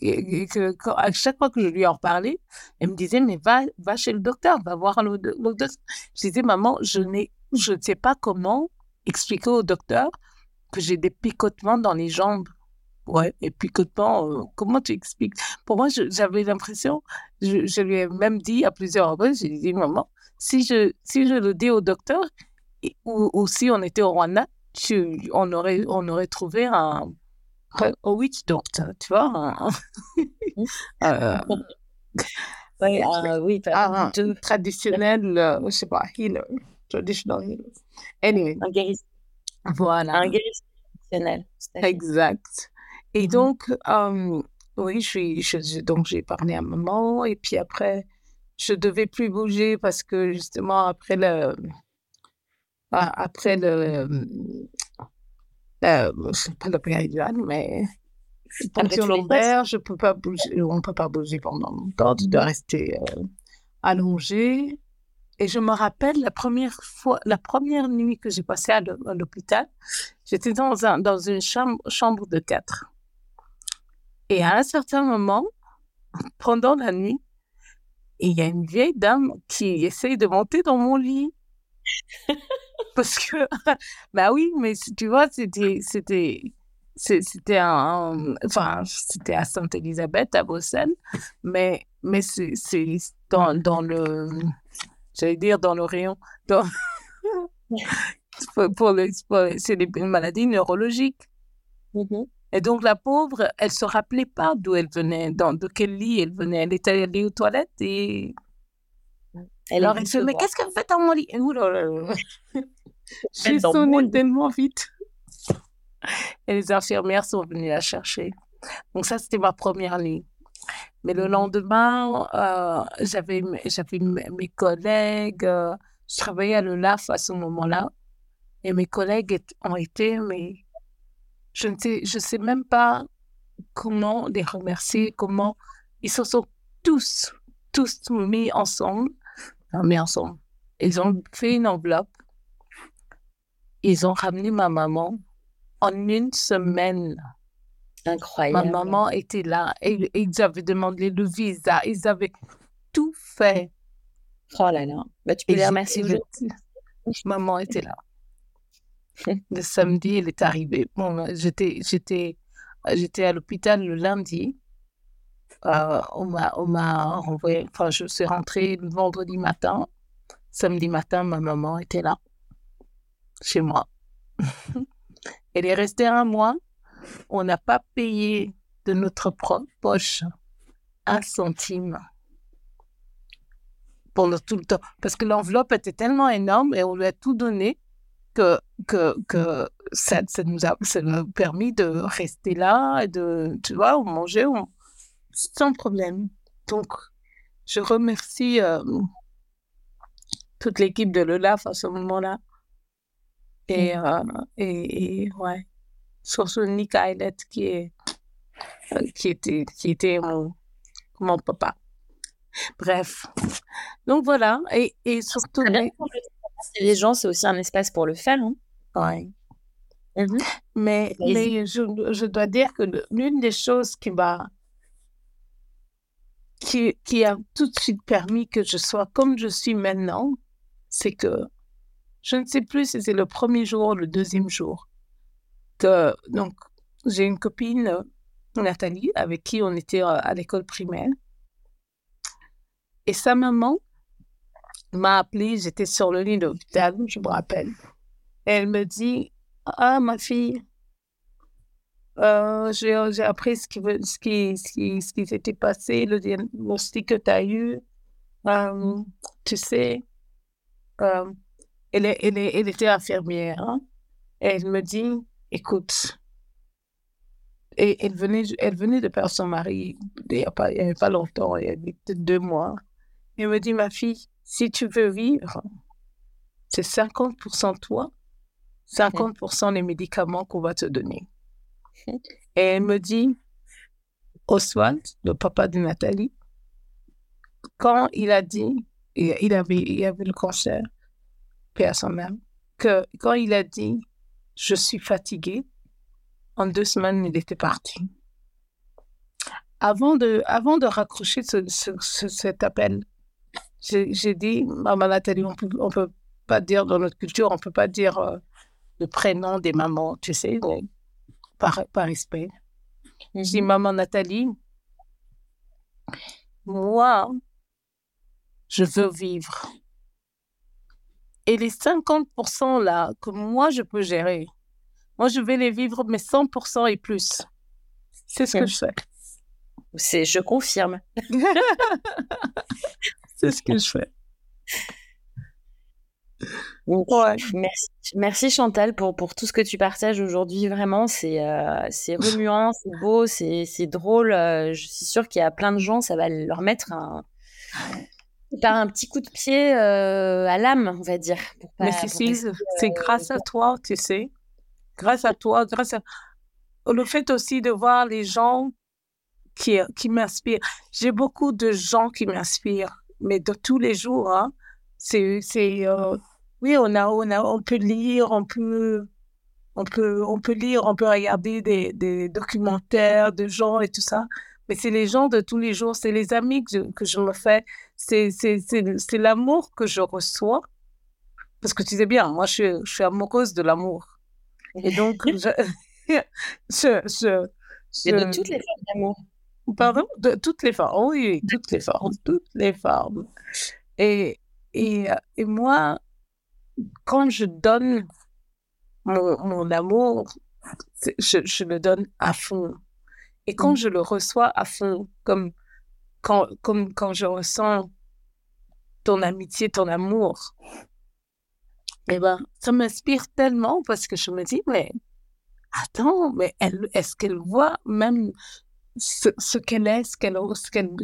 et que, à chaque fois que je lui en parlais, elle me disait, mais va, va chez le docteur, va voir le, docteur. Je disais, maman, je, n'ai, je ne sais pas comment expliquer au docteur que j'ai des picotements dans les jambes. Ouais, et picotements, euh, comment tu expliques? Pour moi, j'avais l'impression, je, lui ai même dit à plusieurs reprises, j'ai dit, maman, si je, si je le dis au docteur, ou, ou si on était au Rwanda, tu, on, aurait, on aurait trouvé un, au witch doctor, tu vois. euh, oui, euh, oui ah, traditionnel, euh, je sais pas, healer, traditional healer. Anyway. Un guérisseur. Voilà. Un guérisseur traditionnel. Exact. Et mm -hmm. donc, oui, je suis, je, donc j'ai parlé à maman et puis après, je devais plus bouger parce que justement après le, après le, euh, c'est pas la péridurale, mais tension lombaire, je peux pas bouger, on ne peut pas bouger pendant longtemps, tu dois rester euh, allongé. Et je me rappelle la première fois, la première nuit que j'ai passée à l'hôpital, j'étais dans, un, dans une chambre, chambre de quatre. Et à un certain moment, pendant la nuit, il y a une vieille dame qui essaye de monter dans mon lit. parce que, bah oui, mais tu vois, c'était, c'était, c'était un, enfin, c'était à Sainte-Élisabeth, à Bruxelles, mais, mais c'est, dans, dans le, j'allais dire dans le rayon, dans, pour, le, c'est des maladies neurologiques. Mm-hmm. Et donc, la pauvre, elle se rappelait pas d'où elle venait, dans, de quel lit elle venait. Elle était allée aux toilettes et elle Alors, elle se mais qu'est-ce qu'elle fait dans mon lit? J'ai sonné tellement vite. Et les infirmières sont venues la chercher. Donc ça, c'était ma première nuit. Mais le mhm. lendemain, euh, j'avais mes collègues, euh, je travaillais à le LAF à ce moment-là, et mes collègues ont été, mais je ne sais, je sais même pas comment les remercier, comment ils se sont tous, tous mis ensemble mis ensemble. Ils ont fait une enveloppe. Ils ont ramené ma maman en une semaine. Incroyable. Ma maman était là. Et, ils avaient demandé le visa. Ils avaient tout fait. Oh là là. Bah, tu peux les remercier. Maman était là. le samedi, il est arrivé. Bon, j'étais, j'étais, j'étais à l'hôpital le lundi. Euh, on m'a, on m'a renvoyé. Enfin, je suis rentrée le vendredi matin. Samedi matin, ma maman était là, chez moi. Elle est restée un mois. On n'a pas payé de notre propre poche un centime pendant tout le temps. Parce que l'enveloppe était tellement énorme et on lui a tout donné que, que, que ça, ça, nous a, ça nous a permis de rester là et de, tu vois, on mangeait sans problème. Donc, je remercie euh, toute l'équipe de l'OLAF à ce moment-là. Et, mm. euh, et, et, ouais, surtout Nick Eilert qui, est, euh, qui, était, qui était mon, mon papa. Bref. Donc voilà. Et, et surtout. Les gens, c'est aussi un espace pour le faire. Hein. Oui. Mhm. Mais, mais je, je, dois dire que l'une des choses qui m'a. Qui, qui a tout de suite permis que je sois comme je suis maintenant, c'est que je ne sais plus si c'est le premier jour ou le deuxième jour. Que, donc, j'ai une copine, Nathalie, avec qui on était euh, à l'école primaire. Et sa maman m'a appelée, j'étais sur le lit d'hôpital, je me rappelle. Elle me dit Ah, ma fille, euh, j'ai appris ce qui, ce, qui, ce, qui, s'était passé, le diagnostic que tu as eu. Euh, tu sais, euh, elle, elle, elle, était infirmière. Hein. Elle me dit Écoute, et elle venait, elle venait de perdre son mari il n'y a, pas, longtemps, il y a peut-être deux mois. Il me dit, ma fille, si tu veux vivre, c'est 50% toi, 50% les médicaments qu'on va te donner. Et elle me dit, Oswald, le papa de Nathalie, quand il a dit, il avait, il avait le cancer, père son mère, que quand il a dit, je suis fatigué, en deux semaines, il était parti. Avant de, avant de raccrocher cet appel, j'ai dit, maman Nathalie, on peut, ne peut pas dire dans notre culture, on peut pas dire euh, le prénom des mamans, tu sais, par, par respect. J'ai dit, mhm. maman Nathalie, moi, je veux vivre. Et les 50% là que moi, je peux gérer, moi, je vais les vivre, mais 100% et plus. C'est ce que je fais. C'est, je confirme. C'est ce que je fais. merci, merci, Chantal pour, pour tout ce que tu partages aujourd'hui. Vraiment, c'est euh, c'est remuant, c'est beau, c'est drôle. Euh, je suis sûre qu'il y a plein de gens, ça va leur mettre un, par un petit coup de pied euh, à l'âme, on va dire. Mais si, c'est grâce à toi, tu sais. Grâce à toi, grâce à le fait aussi de voir les gens qui, qui m'inspirent. J'ai beaucoup de gens qui m'inspirent mais de tous les jours. Hein. C'est, c'est, euh, oui, on a, on a, on peut lire, on peut, on peut, on peut lire, on peut regarder des, des documentaires de gens et tout ça. Mais c'est les gens de tous les jours, c'est les amis que je, que je me fais, c'est, c'est, c'est, c'est l'amour que je reçois. Parce que tu sais bien, moi, je suis, je suis amoureuse de l'amour. Et donc, je, je, je, je, de toutes les formes d'amour. Pardon? De toutes les formes. Oui, toutes les formes. Toutes les formes. Et, et, et moi, quand je donne mon, mon amour, je, je, le donne à fond. Et quand mm. je le reçois à fond, comme quand, comme quand je ressens ton amitié, ton amour, eh ben, ça m'inspire tellement parce que je me dis, mais attends, mais est-ce qu'elle voit même ce, qu'elle est, ce qu'elle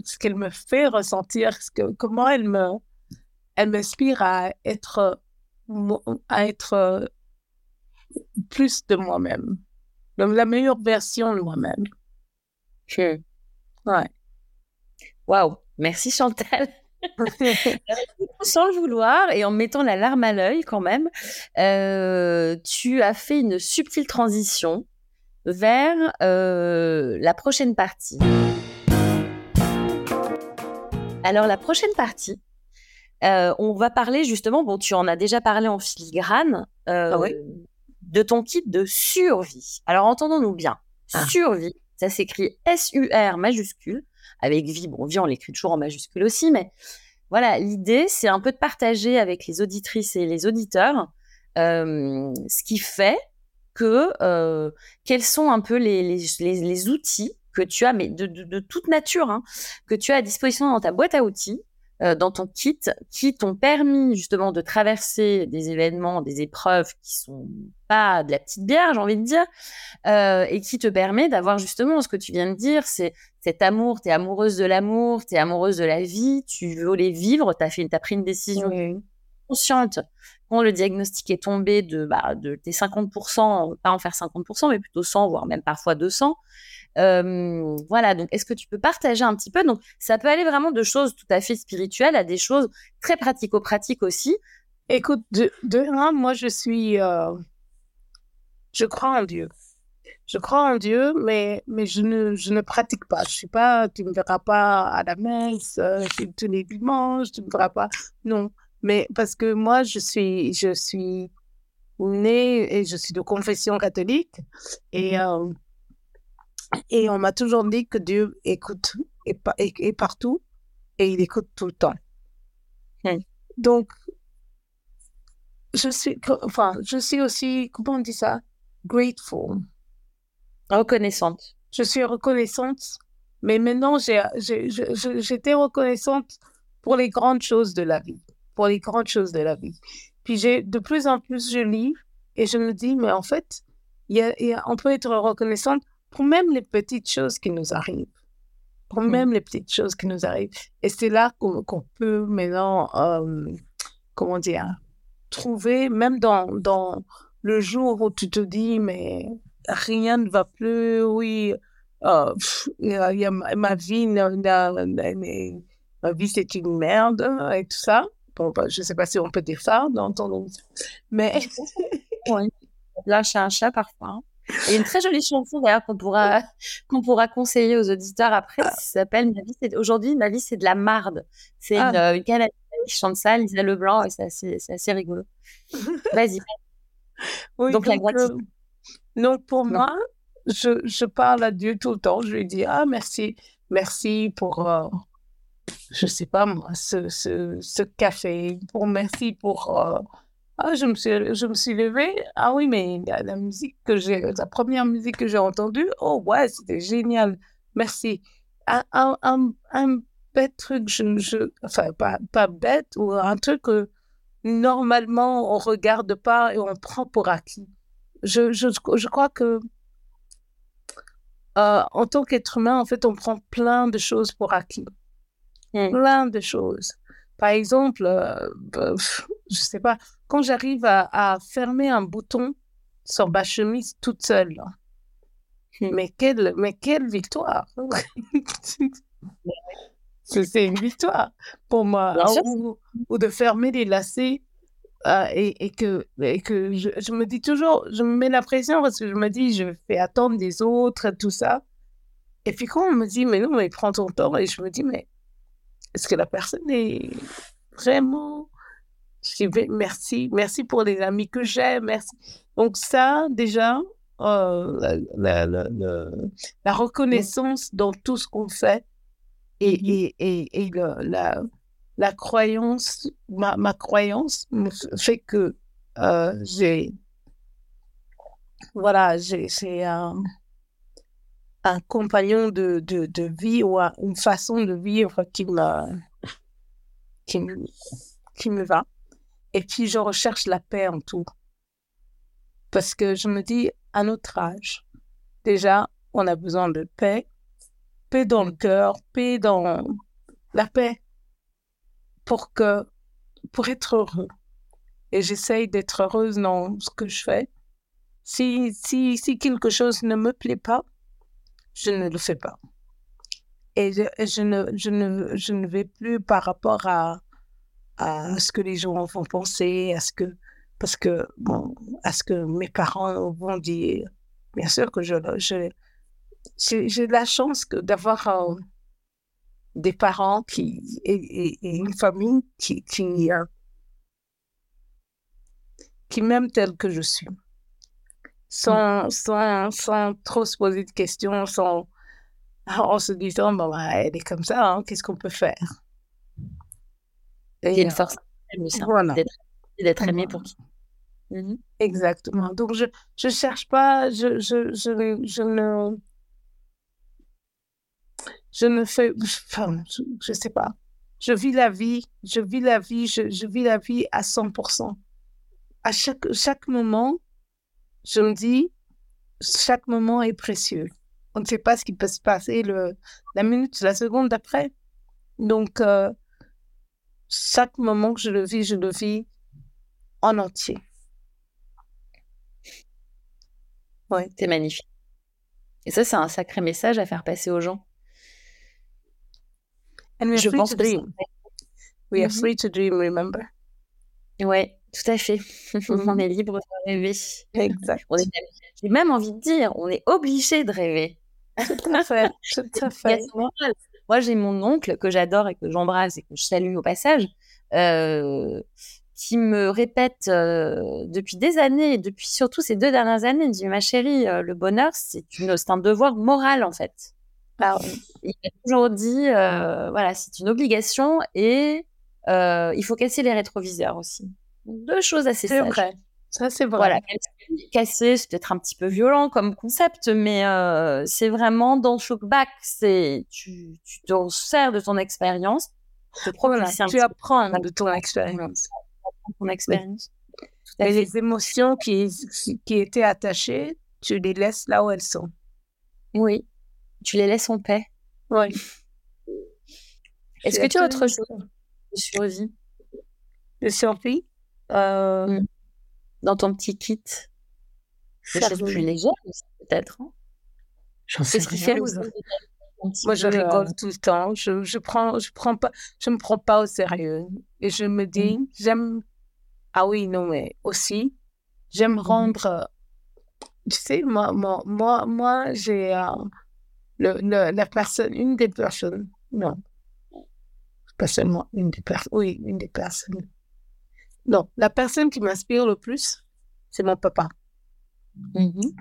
ce qu'elle me fait ressentir, ce que, comment elle me elle m'inspire à être à être plus de moi-même, la meilleure version de moi-même. Ouais. Waouh, merci Chantal. Sans le vouloir et en mettant la larme à l'œil quand même, euh, tu as fait une subtile transition vers euh, la prochaine partie. Alors la prochaine partie, euh, on va parler justement, bon tu en as déjà parlé en filigrane, euh, ah de ton kit de survie. Alors entendons-nous bien, ah. survie, ça s'écrit S-U-R majuscule, avec vie, bon, vie on l'écrit toujours en majuscule aussi, mais voilà, l'idée c'est un peu de partager avec les auditrices et les auditeurs euh, ce qui fait que quels sont un peu les, les, outils que tu as, mais de, toute nature, hein, que tu as à disposition dans ta boîte à outils, euh, dans ton kit, qui t'ont permis justement de traverser des événements, des épreuves qui sont pas de la petite bière, j'ai envie de dire, euh, et qui te permet d'avoir justement ce que tu viens de dire, c'est cet amour, tu es amoureuse de l'amour, tu es amoureuse de la vie, tu veux les vivre, tu as, as pris une décision consciente quand le diagnostic est tombé de, bah, de tes 50%, pas en faire 50%, mais plutôt 100, voire même parfois 200. Euh, voilà, donc est-ce que tu peux partager un petit peu? Donc ça peut aller vraiment de choses tout à fait spirituelles à des choses très pratico-pratiques aussi. Écoute, de, un, moi je suis, euh, je crois en Dieu. Je crois en Dieu, mais, mais je, ne, je ne pratique pas. Je suis pas, tu me verras pas à la messe euh, tous les dimanches, tu me verras pas. Non, mais parce que moi, je suis, je suis née et je suis de confession catholique. Et, mmh euh, et on m'a toujours dit que Dieu écoute et, et, partout et il écoute tout le temps. Mmh. Donc, je suis, enfin, je suis aussi, comment on dit ça? Grateful. Reconnaissante. Je suis reconnaissante, mais maintenant, j'étais reconnaissante pour les grandes choses de la vie pour les grandes choses de la vie. Puis j'ai de plus en plus je lis et je me dis mais en fait, il y a, on peut être reconnaissante pour même les petites choses qui nous arrivent, pour mmh. même les petites choses qui nous arrivent. Et c'est là qu'on peut maintenant, euh, comment dire, trouver même dans dans le jour où tu te dis mais rien ne va plus, oui. Euh, y a, ma vie, ma vie c'est une merde et tout ça. Bon, bah, je ne sais pas si on peut dire ça dans ton mais. oui. Lâcher un chat parfois. Hein. Et une très jolie chanson d'ailleurs qu'on pourra, qu'on pourra conseiller aux auditeurs après, ah. qui s'appelle Ma vie, c'est aujourd'hui, ma vie, c'est de la marde. C'est une, ah. une Canadienne qui chante ça, Lisa Leblanc, et c'est assez, c'est assez rigolo. Vas-y. donc, la gratitude. Euh, donc, pour moi, je, je, parle à Dieu tout le temps. Je lui dis, ah, merci, merci pour, euh, je sais pas moi, ce, ce, ce café. Pour merci pour. Euh, ah, je me suis, je me suis levée. Ah oui, mais la, musique que j'ai, la première musique que j'ai entendue, oh ouais, c'était génial. Merci. Un, un, un, bête truc, je, je, enfin pas, pas bête, ou un truc que normalement on regarde pas et on prend pour acquis. Je, je, je crois que euh, en tant qu'être humain, en fait, on prend plein de choses pour acquis. Mmh. plein de choses. Par exemple, euh, bah, je sais pas, quand j'arrive à, fermer un bouton sur ma chemise toute seule, mmh. mais quelle, mais quelle victoire! C'est une victoire pour moi. Ou, de fermer les lacets euh, et, et, que, et que je, je, me dis toujours, je me mets la pression parce que je me dis, je fais attendre des autres, tout ça. Et puis quand on me dit, mais non, mais prends ton temps, et je me dis, mais est-ce que la personne est vraiment... Je dis, merci, merci pour les amis que j'ai, merci. Donc ça, déjà, euh, la, la, la, reconnaissance dans tout ce qu'on fait et, mm-hmm. et, et, la, la croyance, ma, ma croyance fait que euh, j'ai, voilà, j'ai un, un compagnon de, de, de, vie ou une façon de vivre qui me, qui me, qui me va. Et puis, je recherche la paix en tout. Parce que je me dis, à notre âge, déjà, on a besoin de paix. Paix dans le cœur, paix dans la paix pour que, pour être heureux. Et j'essaye d'être heureuse dans ce que je fais. Si, si, si quelque chose ne me plaît pas, je ne le fais pas. Et je, ne, je, ne, je ne vais plus par rapport à, à ce que les gens vont penser, à ce que, parce que, bon, à ce que mes parents vont dire. Bien sûr que je, je, j'ai la chance d'avoir euh, des parents qui, et, une famille qui, qui, euh, qui m'aiment telle que je suis. Sans, sans, sans trop se poser de questions, sans, en se disant, bon, bah, elle est comme ça, hein, qu'est-ce qu'on peut faire? Il y a une force voilà. d'être aimé pour qui? Mmh Exactement. Donc, je ne cherche pas, je, je, je, je, ne. Je ne fais. Enfin, je ne sais pas. Je vis la vie, je vis la vie, je, je vis la vie à 100%. À chaque, chaque moment, je me dis, chaque moment est précieux. On ne sait pas ce qui peut se passer le, la minute, la seconde d'après. Donc, euh, chaque moment que je le vis, je le vis en entier. Ouais. C'est magnifique. Et ça, c'est un sacré message à faire passer aux gens. je pense to dream. We are mm-hmm. free to dream, remember? Ouais, tout à fait. on est libre de rêver. Exact. J'ai même envie de dire, on est obligé de rêver. Tout à fait. Tout à fait. Moi, j'ai mon oncle que j'adore et que j'embrasse et que je salue au passage, euh, qui me répète euh, depuis des années, depuis surtout ces deux dernières années, il me dit ma chérie, euh, le bonheur, c'est un devoir moral en fait. Alors, il m'a toujours dit, voilà, c'est une obligation et il faut casser les rétroviseurs aussi. Deux choses assez sages. C'est vrai. Ça, c'est vrai. Voilà, casser, c'est peut-être un petit peu violent comme concept, mais euh, c'est vraiment dans Shockback, c'est tu, tu te sers de ton expérience, voilà, tu apprends de ton expérience. Ton expérience. Et les émotions qui, qui étaient attachées, tu les laisses là où elles sont. Oui, tu les laisses en paix. Oui. Est-ce que tu as autre chose de survie? De survie? Euh... Mm dans ton petit kit choses plus légères peut-être. Hein J'en sais rien. Moi, je rigole tout le temps. Je, je prends, je prends pas, je me prends pas au sérieux. Et je me dis, mmh. j'aime. Ah oui, non, mais aussi, j'aime mmh rendre. Tu sais, moi, moi, moi, moi j'ai euh, le, la personne, une des personnes. Non, pas seulement une des personnes. Oui, une des personnes non, la personne qui m'inspire le plus, c'est mon papa. Mm-hmm.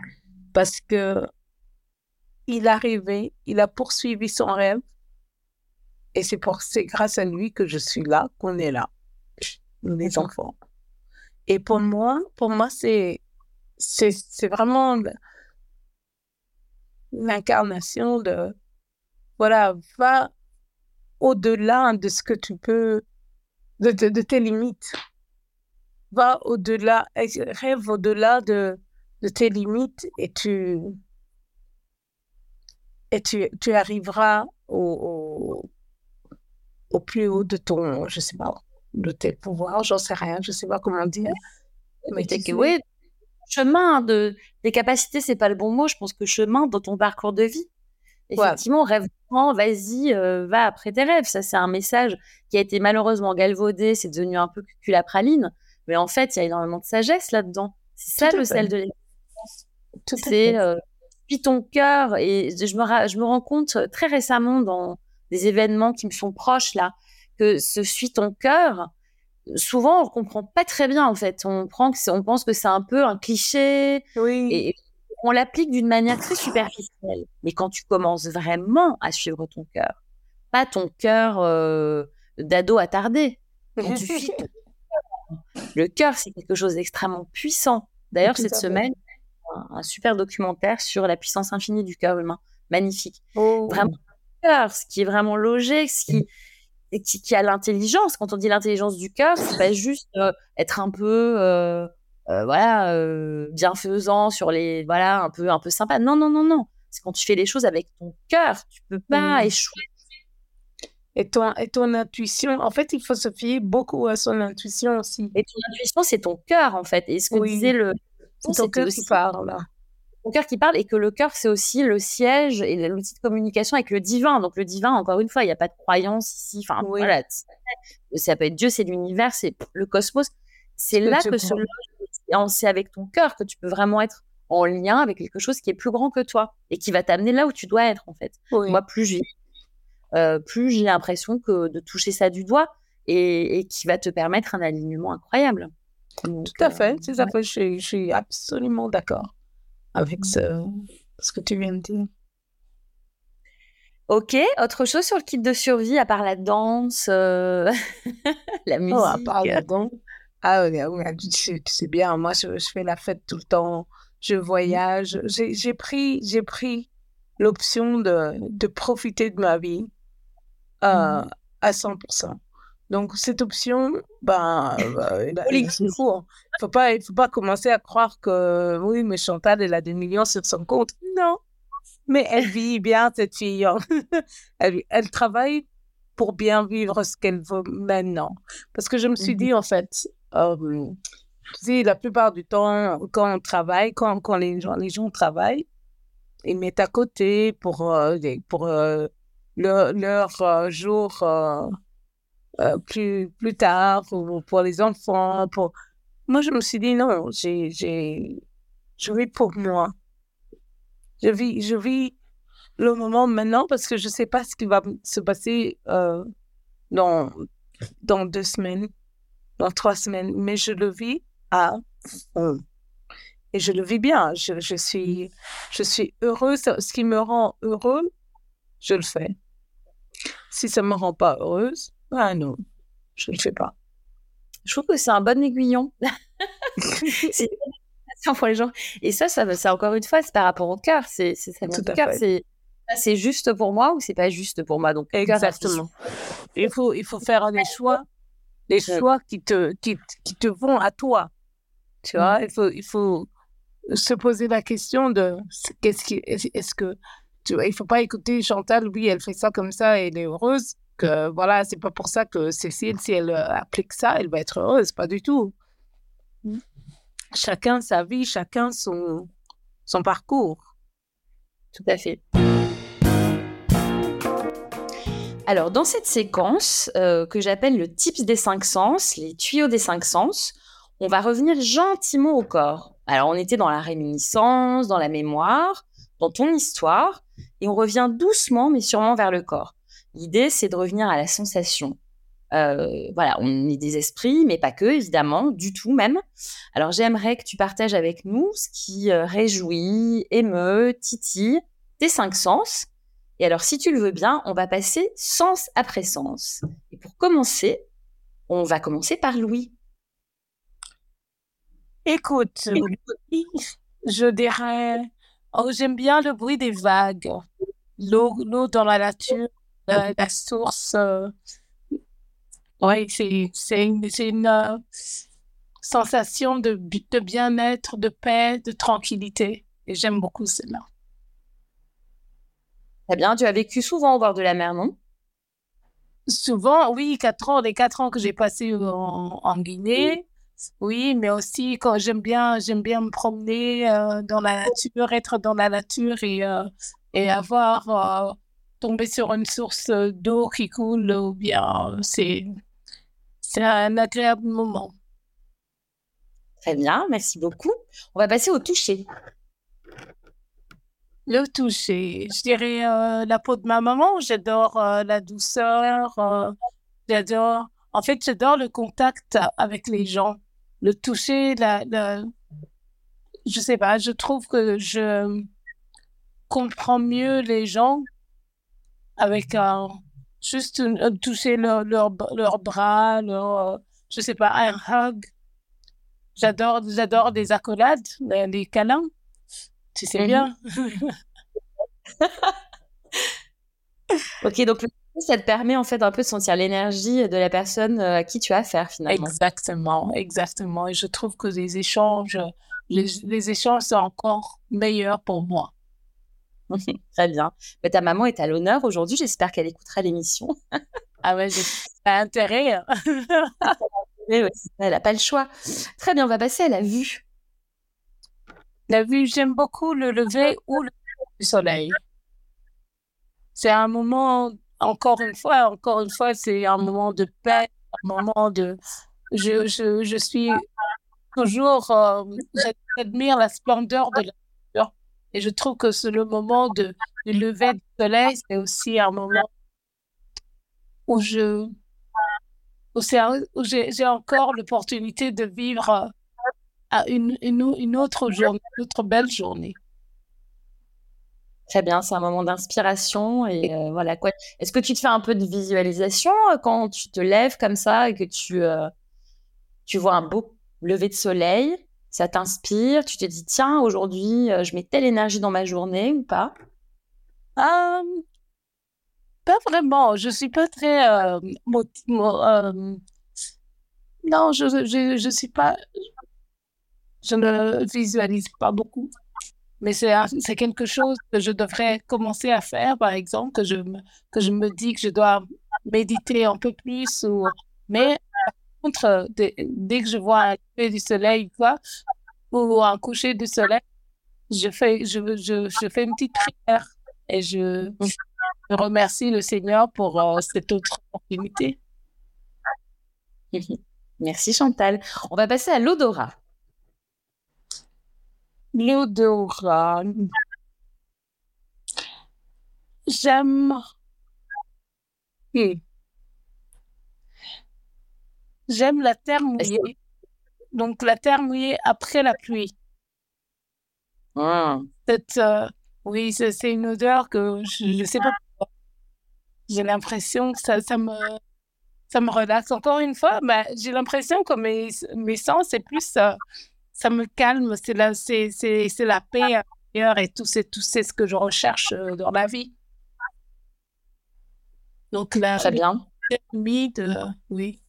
Parce que il a rêvé, il a poursuivi son rêve. Et c'est pour c'est grâce à lui que je suis là, qu'on est là, nous les enfants. Et pour moi, pour moi, c'est c'est c'est vraiment l'incarnation de voilà, va au-delà de ce que tu peux, de, de tes limites va au-delà, rêve au-delà de, de, tes limites et tu, et tu, tu arriveras au, au, plus haut de ton, je sais pas, de tes pouvoirs, j'en sais rien, je sais pas comment dire. Mais que, oui, chemin de, des capacités, c'est pas le bon mot, je pense que chemin dans ton parcours de vie. Effectivement, rêve grand, vas-y, euh, va après tes rêves. Ça, c'est un message qui a été malheureusement galvaudé, c'est devenu un peu cul à praline. Mais en fait, il y a énormément de sagesse là-dedans. C'est ça le sel de l'existence. C'est euh, puis ton cœur. Et je me, je me rends compte euh, très récemment dans des événements qui me sont proches là que ce suis ton cœur. Souvent, on comprend pas très bien en fait. On prend que on pense que c'est un peu un cliché. Oui. Et on l'applique d'une manière très superficielle. Mais quand tu commences vraiment à suivre ton cœur, pas ton cœur euh, d'ado attardé, quand tu suis le cœur, c'est quelque chose d'extrêmement puissant. D'ailleurs, cette semaine, un, super documentaire sur la puissance infinie du cœur humain. Magnifique. Oh. Vraiment, le cœur, ce qui est vraiment logé, ce qui, qui, a l'intelligence. Quand on dit l'intelligence du cœur, c'est pas juste euh, être un peu, euh, euh, voilà, bienfaisant sur les, voilà, un peu, un peu sympa. Non, non, non, non. C'est quand tu fais les choses avec ton cœur. Tu peux pas mmh. échouer et ton, et ton intuition, en fait, il faut se fier beaucoup à son intuition aussi. Et ton intuition, c'est ton cœur, en fait. Et ce que disait le. C'est ton cœur qui parle. Ton cœur qui parle, et que le cœur, c'est aussi le siège et l'outil de communication avec le divin. Donc, le divin, encore une fois, il n'y a pas de croyance ici. Enfin, voilà. Ça peut être Dieu, c'est l'univers, c'est le cosmos. C'est là que, c'est avec ton cœur que tu peux vraiment être en lien avec quelque chose qui est plus grand que toi et qui va t'amener là où tu dois être, en fait. Moi, plus je euh, plus j'ai l'impression que de toucher ça du doigt et, qui va te permettre un alignement incroyable. Tout à fait, c'est ça. Je, suis absolument d'accord. avec ce, ce que tu viens de dire. Ok, autre chose sur le kit de survie à part la danse, euh, la musique. Oh, à part la danse. Ah oui, tu, sais bien, moi je, je, fais la fête tout le temps, je voyage. J'ai pris, j'ai pris l'option de, de profiter de ma vie à 100%. Donc cette option, ben, euh, il faut, hein. faut pas, il faut pas commencer à croire que oui, mais Chantal elle a des millions sur son compte. Non, mais elle vit bien, cette fille. Elle, elle, travaille pour bien vivre ce qu'elle veut maintenant. Parce que je me suis mmh dit, en fait, euh, la plupart du temps, quand on travaille, quand, quand les, gens, les gens travaillent, ils mettent à côté pour, euh, pour euh, leur, leur jour plus, plus tard, ou pour les enfants. Pour... Moi, je me suis dit, non, j'ai, je vis pour moi. Je vis, je vis le moment maintenant parce que je ne sais pas ce qui va se passer euh, dans, dans deux semaines, dans trois semaines, mais je le vis à fond. Et je le vis bien. Je, je, suis, je suis heureuse. Ce qui me rend heureux, je le fais. Si ça ne me rend pas heureuse, ah non, je ne le fais pas. Je trouve que c'est un bon aiguillon. c'est pour les gens. Et ça, ça, c'est encore une fois, c'est par rapport au cœur. C'est, c'est cœur. C'est, c'est juste pour moi ou c'est pas juste pour moi? Donc, exactement. Il faut, il faut faire des choix, des choix qui te, qui, qui te vont à toi. Tu vois, mm. il faut, il faut se poser la question de qu'est-ce qui, est-ce que, tu vois, il faut pas écouter Chantal, oui, elle fait ça comme ça et elle est heureuse. Que voilà, c'est pas pour ça que Cécile, si elle applique ça, elle va être heureuse, pas du tout. Mm chacun sa vie, chacun son, son parcours. Tout à fait. Alors, dans cette séquence euh, que j'appelle le tips des cinq sens, les tuyaux des cinq sens, on va revenir gentiment au corps. Alors, on était dans la réminiscence, dans la mémoire, dans ton histoire, et on revient doucement mais sûrement vers le corps. L'idée, c'est de revenir à la sensation, euh, voilà, on est des esprits, mais pas que, évidemment, du tout même. Alors j'aimerais que tu partages avec nous ce qui euh, réjouit, émeut, titille tes cinq sens. Et alors, si tu le veux bien, on va passer sens après sens. Et pour commencer, on va commencer par Louis. Écoute, je dirais, oh, j'aime bien le bruit des vagues, l'eau dans la nature, la source. Euh, oui, c'est une, une euh, sensation de, de bien-être, de paix, de tranquillité. Et j'aime beaucoup cela. Très bien. Tu as vécu souvent au bord de la mer, non? Souvent, oui, quatre ans, les quatre ans que j'ai passés en, en, Guinée. Oui, mais aussi quand j'aime bien, j'aime bien me promener euh, dans la nature, être dans la nature et, euh, et avoir tombé sur une source d'eau qui coule ou bien c'est c'est un agréable moment. Très bien, merci beaucoup. On va passer au toucher. Le toucher, je dirais euh, la peau de ma maman. J'adore euh, la douceur. Euh, j'adore. En fait, j'adore le contact avec les gens. Le toucher, la, la, je sais pas. Je trouve que je comprends mieux les gens avec un juste toucher leur, leur, leur, bras, leur, je sais pas, un hug. J'adore, j'adore des accolades, des, câlins. Tu sais bien. ok, donc ça te permet en fait un peu de sentir l'énergie de la personne euh, à qui tu as affaire finalement. Exactement, exactement. Et je trouve que les échanges, les, les échanges sont encore meilleurs pour moi. Très bien. Mais ta maman est à l'honneur aujourd'hui. J'espère qu'elle écoutera l'émission. ah ouais, j'ai intérêt. Hein. elle n'a pas le choix. Très bien, on va passer à la vue. La vue, j'aime beaucoup le lever ou le du soleil. C'est un moment, encore une fois, encore une fois, c'est un moment de paix, un moment de... Je, je, je suis toujours... Euh, j'admire la splendeur de la et je trouve que c'est le moment de, lever du soleil, c'est aussi un moment où je j'ai encore l'opportunité de vivre à une, une, une, autre journée, une autre belle journée. Très bien, c'est un moment d'inspiration et euh, voilà quoi. Est-ce que tu te fais un peu de visualisation euh, quand tu te lèves comme ça et que tu euh, tu vois un beau lever de soleil, ça t'inspire, tu te dis tiens aujourd'hui je mets telle énergie dans ma journée ou pas? Pas vraiment. Je suis pas très non, je, je je suis pas je ne visualise pas beaucoup mais c'est quelque chose que je devrais commencer à faire, par exemple, que je me, que je me dis que je dois méditer un peu plus. Ou... Mais par contre, dès, que je vois un lever du soleil quoi, ou un coucher du soleil, je fais, je, je, fais une petite prière et je, je remercie le Seigneur pour euh, cette autre opportunité. Merci Chantal. On va passer à l'odorat. L'odorat. J'aime. Hmm. J'aime la terre mouillée. Donc, la terre mouillée après la pluie. Ah. Euh, oui, c'est une odeur que je ne sais pas pourquoi. J'ai l'impression que ça, ça, me, ça me relaxe. Encore une fois, mais j'ai l'impression que mes, mes sens, c'est plus euh, ça me calme, c'est la, c'est, c'est, c'est la paix intérieure et tout c'est, tout c'est ce que je recherche euh, dans la vie. Donc là, Très bien. Humide, euh, oui.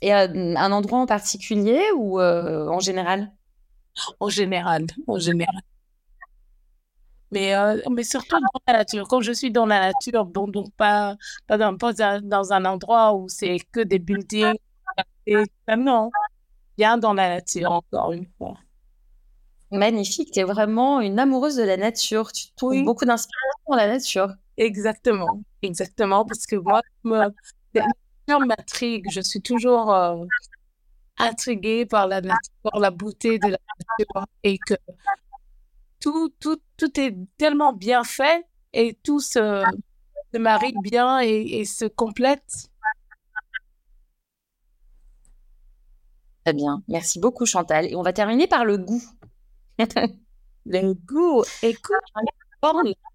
Et euh, un endroit en particulier ou en général? En général, en général. Mais, mais surtout dans la nature. Quand je suis dans la nature, bon, donc pas, pas, dans, pas dans un endroit où c'est que des buildings. Et, non, dans la nature, encore une fois. Magnifique, tu es vraiment une amoureuse de la nature. Tu trouves beaucoup d'inspiration dans la nature. Exactement, exactement, parce que moi, la nature m'intrigue. Je suis toujours euh, intriguée par la nature, par la beauté de la nature et que tout, tout, tout est tellement bien fait et tout se, se marie bien et, et se complète Très bien. Merci beaucoup, Chantal. Et on va terminer par le goût. le goût. Écoute, la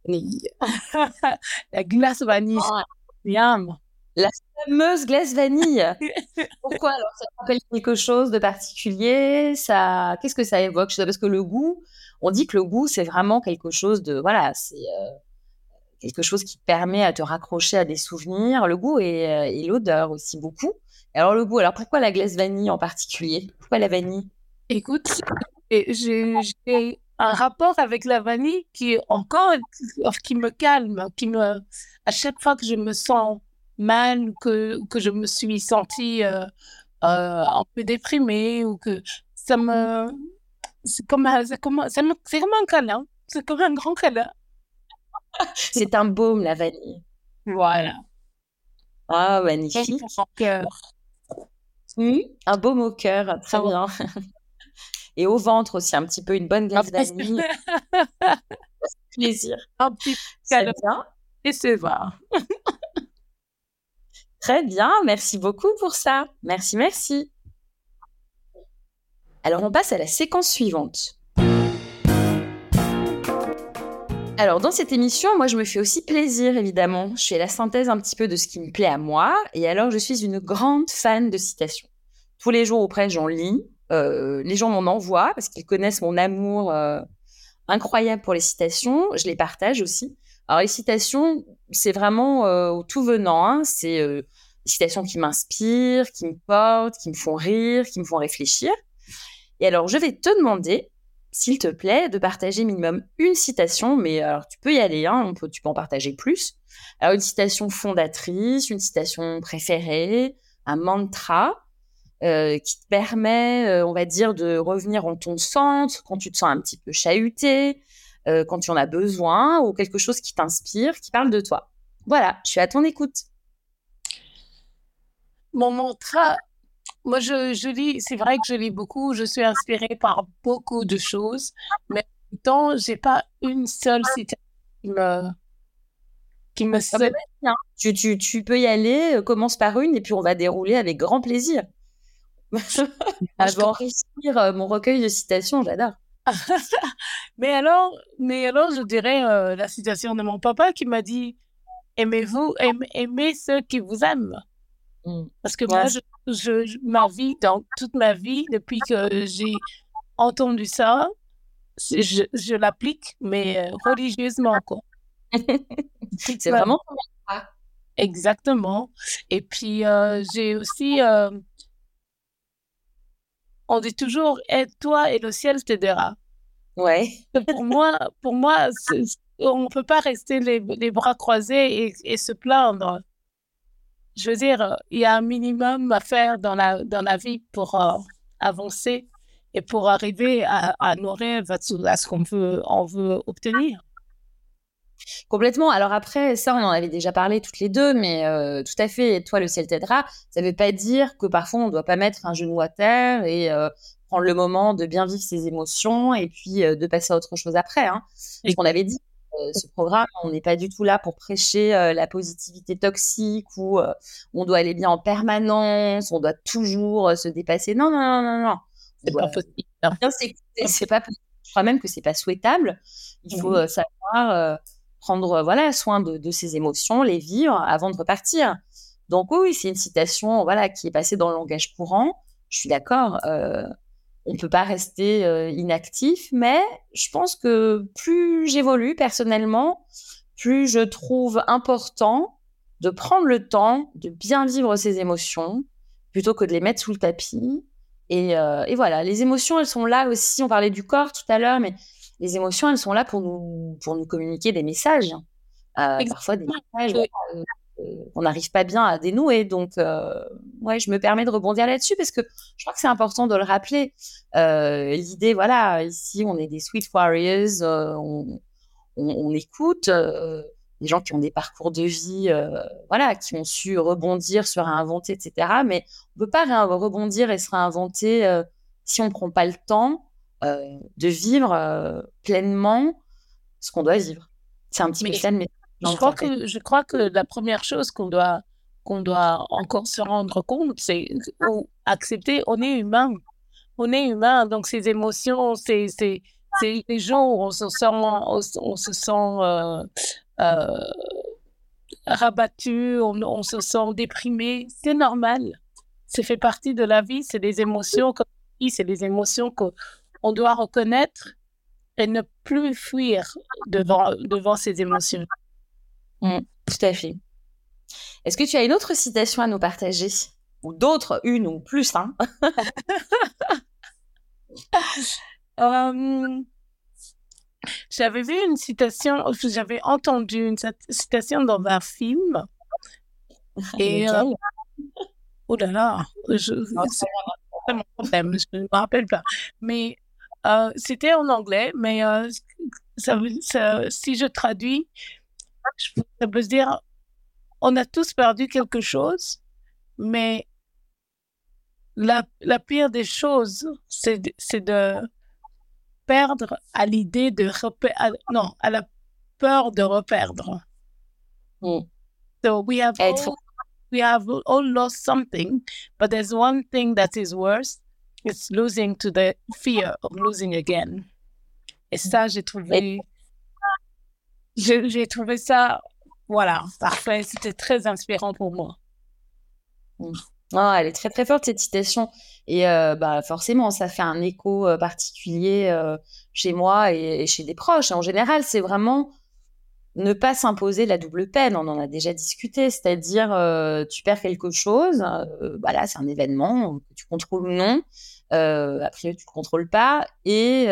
vanille. la glace vanille. Oh. La fameuse glace vanille. Pourquoi alors? Ça rappelle quelque chose de particulier? Ça, qu'est-ce que ça évoque Parce que le goût, on dit que le goût, c'est vraiment quelque chose de, voilà, c'est euh, quelque chose qui permet à te raccrocher à des souvenirs. Le goût et, euh, et l'odeur aussi beaucoup. Alors le goût, alors pourquoi la glace vanille en particulier? Pourquoi la vanille? Écoute, j'ai un rapport avec la vanille qui encore qui me calme, qui me à chaque fois que je me sens mal que que je me suis sentie euh, euh, un peu déprimée ou que ça me c'est comme c'est comme c'est comme un câlin, c'est comme un grand câlin. c'est un baume la vanille. Voilà. Ah magnifique. cœur. Mmh. Un beau au cœur, très bien. Et au ventre aussi, un petit peu une bonne glace vanille. plaisir. Un petit. Et c'est va. Très bien, merci beaucoup pour ça. Merci, merci. Alors on passe à la séquence suivante. Alors, dans cette émission, moi, je me fais aussi plaisir, évidemment. Je fais la synthèse un petit peu de ce qui me plaît à moi. Et alors, je suis une grande fan de citations. Tous les jours auprès, j'en lis. Euh, les gens m'en envoient parce qu'ils connaissent mon amour euh, incroyable pour les citations. Je les partage aussi. Alors, les citations, c'est vraiment euh, tout venant. Hein. C'est des citations qui m'inspirent, qui me portent, qui me font rire, qui me font réfléchir. Et alors, je vais te demander s'il te plaît, de partager minimum une citation, mais alors tu peux y aller, hein, tu peux en partager plus. Une citation fondatrice, une citation préférée, un mantra euh, qui te permet, euh, on va dire, de revenir en ton centre quand tu te sens un petit peu chahuté, euh, quand tu en as besoin, ou quelque chose qui t'inspire, qui parle de toi. Voilà, je suis à ton écoute. Mon mantra, moi, je, je lis, c'est vrai que je lis beaucoup, je suis inspirée par beaucoup de choses, mais temps, j'ai pas une seule citation qui me, qui me ah bah, tu, tu, tu, peux y aller, euh, commence par une et puis on va dérouler avec grand plaisir. je vais enrichir euh, mon recueil de citations, j'adore. mais alors, mais alors, je dirais euh, la citation de mon papa qui m'a dit aimez-vous, aimez, ceux qui vous aiment. Mmh. Parce que moi, je, je, ma vie, dans toute ma vie, depuis que j'ai entendu ça, je, je l'applique, mais euh, religieusement, quoi. C'est vraiment Exactement. Et puis, euh, j'ai aussi on dit toujours et toi et le ciel t'aidera. Ouais. pour moi, pour moi, on peut pas rester les, les bras croisés et, et, se plaindre. Je veux dire, il y a un minimum à faire dans la dans la vie pour euh, avancer et pour arriver à, à nos rêves, à ce qu'on veut on veut obtenir. Complètement. Alors après, ça, on en avait déjà parlé toutes les deux, mais euh, tout à fait. Toi, le ciel t'aidera. Ça ne veut pas dire que parfois on ne doit pas mettre un genou à terre et euh, prendre le moment de bien vivre ses émotions et puis euh, de passer à autre chose après. Hein. Ce qu'on avait dit, ce programme, on n'est pas du tout là pour prêcher la positivité toxique ou on doit aller bien en permanence, on doit toujours se dépasser. Non, non, non, non, non. C'est pas possible. C'est pas Je crois même que c'est pas souhaitable. Il faut savoir prendre euh, voilà soin de, ses émotions, les vivre avant de repartir. Donc oui, c'est une citation voilà qui est passée dans le langage courant. Je suis d'accord. Euh, on ne peut pas rester euh, inactif, mais je pense que plus j'évolue personnellement, plus je trouve important de prendre le temps de bien vivre ses émotions plutôt que de les mettre sous le tapis. Et, et voilà, les émotions, elles sont là aussi. On parlait du corps tout à l'heure, mais les émotions, elles sont là pour nous, pour nous communiquer des messages. Euh, parfois des messages euh, euh, on n'arrive pas bien à dénouer. Donc, ouais, je me permets de rebondir là-dessus parce que je crois que c'est important de le rappeler. L'idée, voilà, ici, on est des sweet warriors, on, on, écoute des gens qui ont des parcours de vie, voilà, qui ont su rebondir, se réinventer, etc. Mais on ne peut pas rebondir et se réinventer si on ne prend pas le temps euh, de vivre euh, pleinement ce qu'on doit vivre. C'est un petit peu ça je crois que je crois que la première chose qu'on doit qu'on doit encore se rendre compte, c'est accepter, on est humain. On est humain, donc ces émotions, c'est c'est les jours où on se sent on, se sent euh, euh, rabattu, on, on, se sent déprimé, c'est normal. Ça fait partie de la vie, c'est des émotions, c'est des émotions que on doit reconnaître et ne plus fuir devant, devant ses émotions. Mm, tout à fait. Est-ce que tu as une autre citation à nous partager? Ou d'autres, une ou plus hein? Euh, J'avais vu une citation, j'avais entendu une citation dans un film. Et. Euh, oh là là, je, c'est mon problème, je ne me rappelle pas. Mais euh, c'était en anglais, mais ça, si je traduis, ça veut dire on a tous perdu quelque chose, mais la, la pire des choses, c'est de perdre à l'idée de reperdre, non, à la peur de reperdre. Mm. So we have all, we have all lost something, but there's one thing that is worse, It's losing to the fear of losing again. Et ça, j'ai trouvé, j'ai trouvé ça, voilà, parfait. C'était très inspirant pour moi. Mm. Ah, elle est très très forte cette citation et euh, bah forcément ça fait un écho euh, particulier euh, chez moi et, chez des proches. En général, c'est vraiment ne pas s'imposer la double peine. On en a déjà discuté, c'est-à-dire tu perds quelque chose, voilà, c'est un événement que tu contrôles ou non. Après, tu ne contrôles pas. Et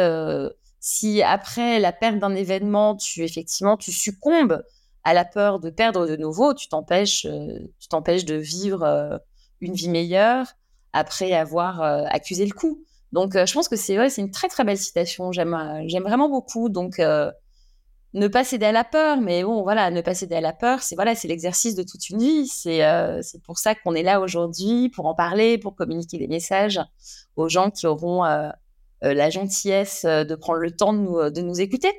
si après la perte d'un événement, tu effectivement tu succombes à la peur de perdre de nouveau, tu t'empêches, euh, tu t'empêches de vivre une vie meilleure après avoir accusé le coup. Donc, je pense que c'est une très très belle citation. J'aime vraiment beaucoup. Donc ne pas céder à la peur, mais bon, voilà, ne pas céder à la peur, c'est voilà, c'est l'exercice de toute une vie. C'est euh, c'est pour ça qu'on est là aujourd'hui, pour en parler, pour communiquer des messages aux gens qui auront euh, euh, la gentillesse de prendre le temps de nous, de nous écouter.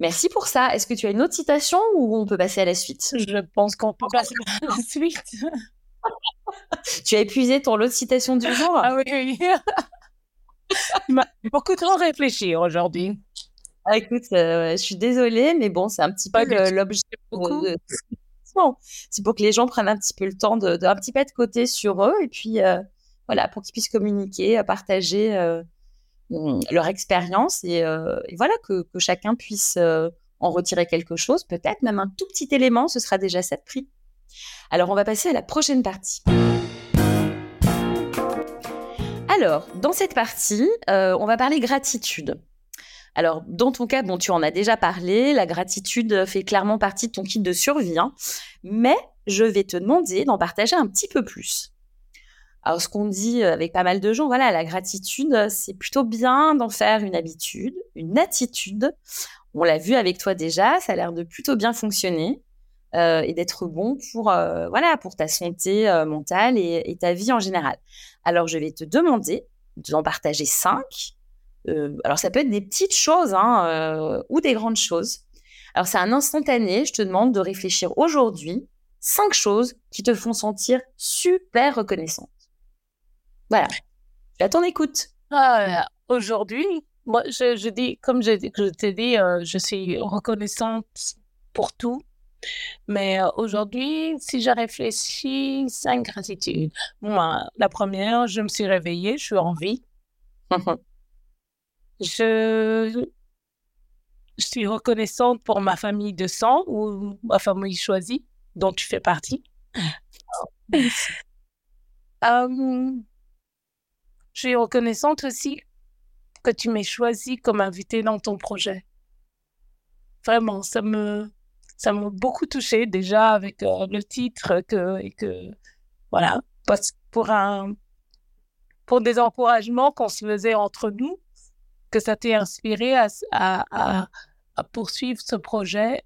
Merci pour ça. Est-ce que tu as une autre citation ou on peut passer à la suite? Je pense qu'on peut passer à la suite. tu as épuisé ton lot de citations du jour? Ah oui, oui. beaucoup trop réfléchi aujourd'hui. Ah, écoute, je suis désolée, mais bon, c'est un petit peu l'objet. De... C'est pour que les gens prennent un petit peu le temps de, de un petit peu de côté sur eux et puis voilà, pour qu'ils puissent communiquer, partager leur expérience et, voilà que, chacun puisse en retirer quelque chose, peut-être même un tout petit élément, ce sera déjà ça de prix. Alors, on va passer à la prochaine partie. Alors, dans cette partie, euh, on va parler gratitude. Alors, dans ton cas, bon, tu en as déjà parlé, la gratitude fait clairement partie de ton kit de survie, hein. mais je vais te demander d'en partager un petit peu plus. Alors, ce qu'on dit avec pas mal de gens, voilà, la gratitude, c'est plutôt bien d'en faire une habitude, une attitude. On l'a vu avec toi déjà, ça a l'air de plutôt bien fonctionner. Euh, et d'être bon pour euh, voilà pour ta santé euh, mentale et, ta vie en général. Alors je vais te demander d'en partager cinq. alors ça peut être des petites choses hein, ou des grandes choses. Alors c'est un instantané. Je te demande de réfléchir aujourd'hui cinq choses qui te font sentir super reconnaissante. Voilà. À ton écoute. Ah, aujourd'hui, moi, je, dis, comme je, je t'ai dit, je suis reconnaissante pour tout mais euh, aujourd'hui, si je réfléchis, cinq gratitudes. Moi, la première, je me suis réveillée, je suis en vie. je, je suis reconnaissante pour ma famille de sang ou ma famille choisie, dont tu fais partie. Hum, je suis reconnaissante aussi que tu m'aies choisi comme invité dans ton projet. Vraiment, ça me, ça m'a beaucoup touché déjà avec euh, le titre que, et que voilà, pour un, pour des encouragements qu'on se faisait entre nous, que ça t'ait inspiré à, poursuivre ce projet.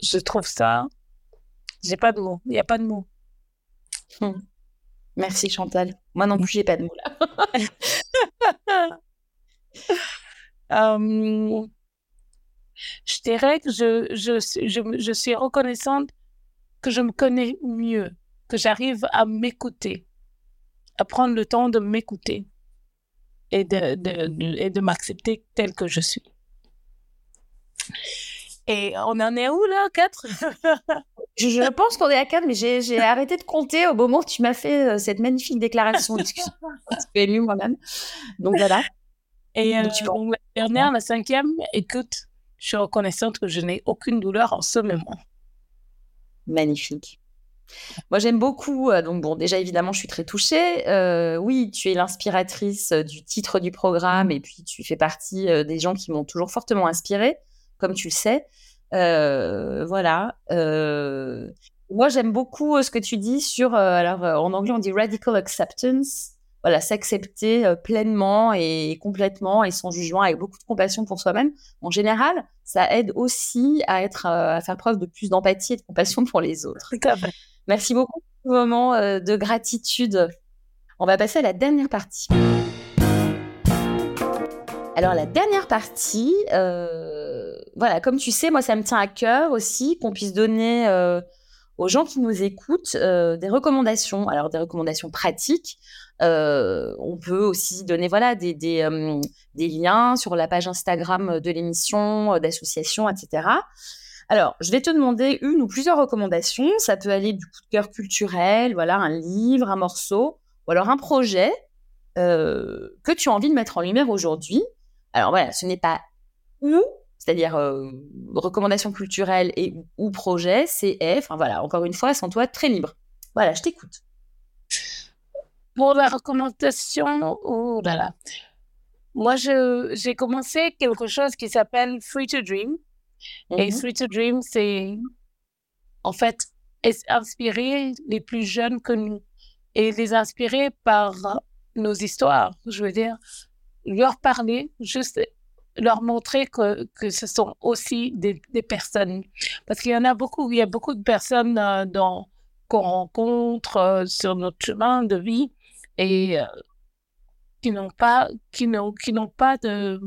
Je trouve ça, j'ai pas de mots, il n'y a pas de mots. Hum. Merci Chantal. Moi non plus, j'ai pas de mots là. Hum, je dirais que je, suis reconnaissante que je me connais mieux, que j'arrive à m'écouter, à prendre le temps de m'écouter et de, de, et de m'accepter tel que je suis. Et on en est où là, quatre? je, pense qu'on est à quatre, mais j'ai arrêté de compter au moment où tu m'as fait euh, cette magnifique déclaration. Excuse-moi, lu moi-même. Donc voilà. Et euh, la dernière, la cinquième, écoute, je suis reconnaissante que je n'ai aucune douleur en ce moment. Magnifique. Moi, j'aime beaucoup. Euh, donc, bon, déjà, évidemment, je suis très touchée. Euh, oui, tu es l'inspiratrice euh, du titre du programme et puis tu fais partie des gens qui m'ont toujours fortement inspirée, comme tu le sais. Voilà. moi, j'aime beaucoup ce que tu dis sur. alors, en anglais, on dit radical acceptance voilà, s'accepter euh, pleinement et complètement et sans jugement, avec beaucoup de compassion pour soi-même. En général, ça aide aussi à être, euh, à faire preuve de plus d'empathie et de compassion pour les autres. Merci beaucoup pour ce moment euh, de gratitude. On va passer à la dernière partie. Alors la dernière partie, voilà, comme tu sais, moi ça me tient à cœur aussi qu'on puisse donner aux gens qui nous écoutent des recommandations. Alors des recommandations pratiques euh, on peut aussi donner voilà des, des, euh, des, liens sur la page Instagram de l'émission, euh, d'associations, etc. Alors, je vais te demander une ou plusieurs recommandations. Ça peut aller du coup de cœur culturel, voilà, un livre, un morceau, ou alors un projet que tu as envie de mettre en lumière aujourd'hui. Alors voilà, ce n'est pas ou, c'est-à-dire recommandation culturelle et ou projet, c'est Enfin voilà, encore une fois, sans toi, très libre. Voilà, je t'écoute. Pour la recommandation, oh là là. Moi, j'ai commencé quelque chose qui s'appelle Free to Dream. Et mm-hmm. Free to Dream, c'est en fait inspirer les plus jeunes que nous et les inspirer par nos histoires. Je veux dire, leur parler, juste leur montrer que, que ce sont aussi des, personnes. Parce qu'il y en a beaucoup, il y a beaucoup de personnes euh, qu'on rencontre euh, sur notre chemin de vie et euh, qui n'ont pas, qui n'ont, qui n'ont pas de,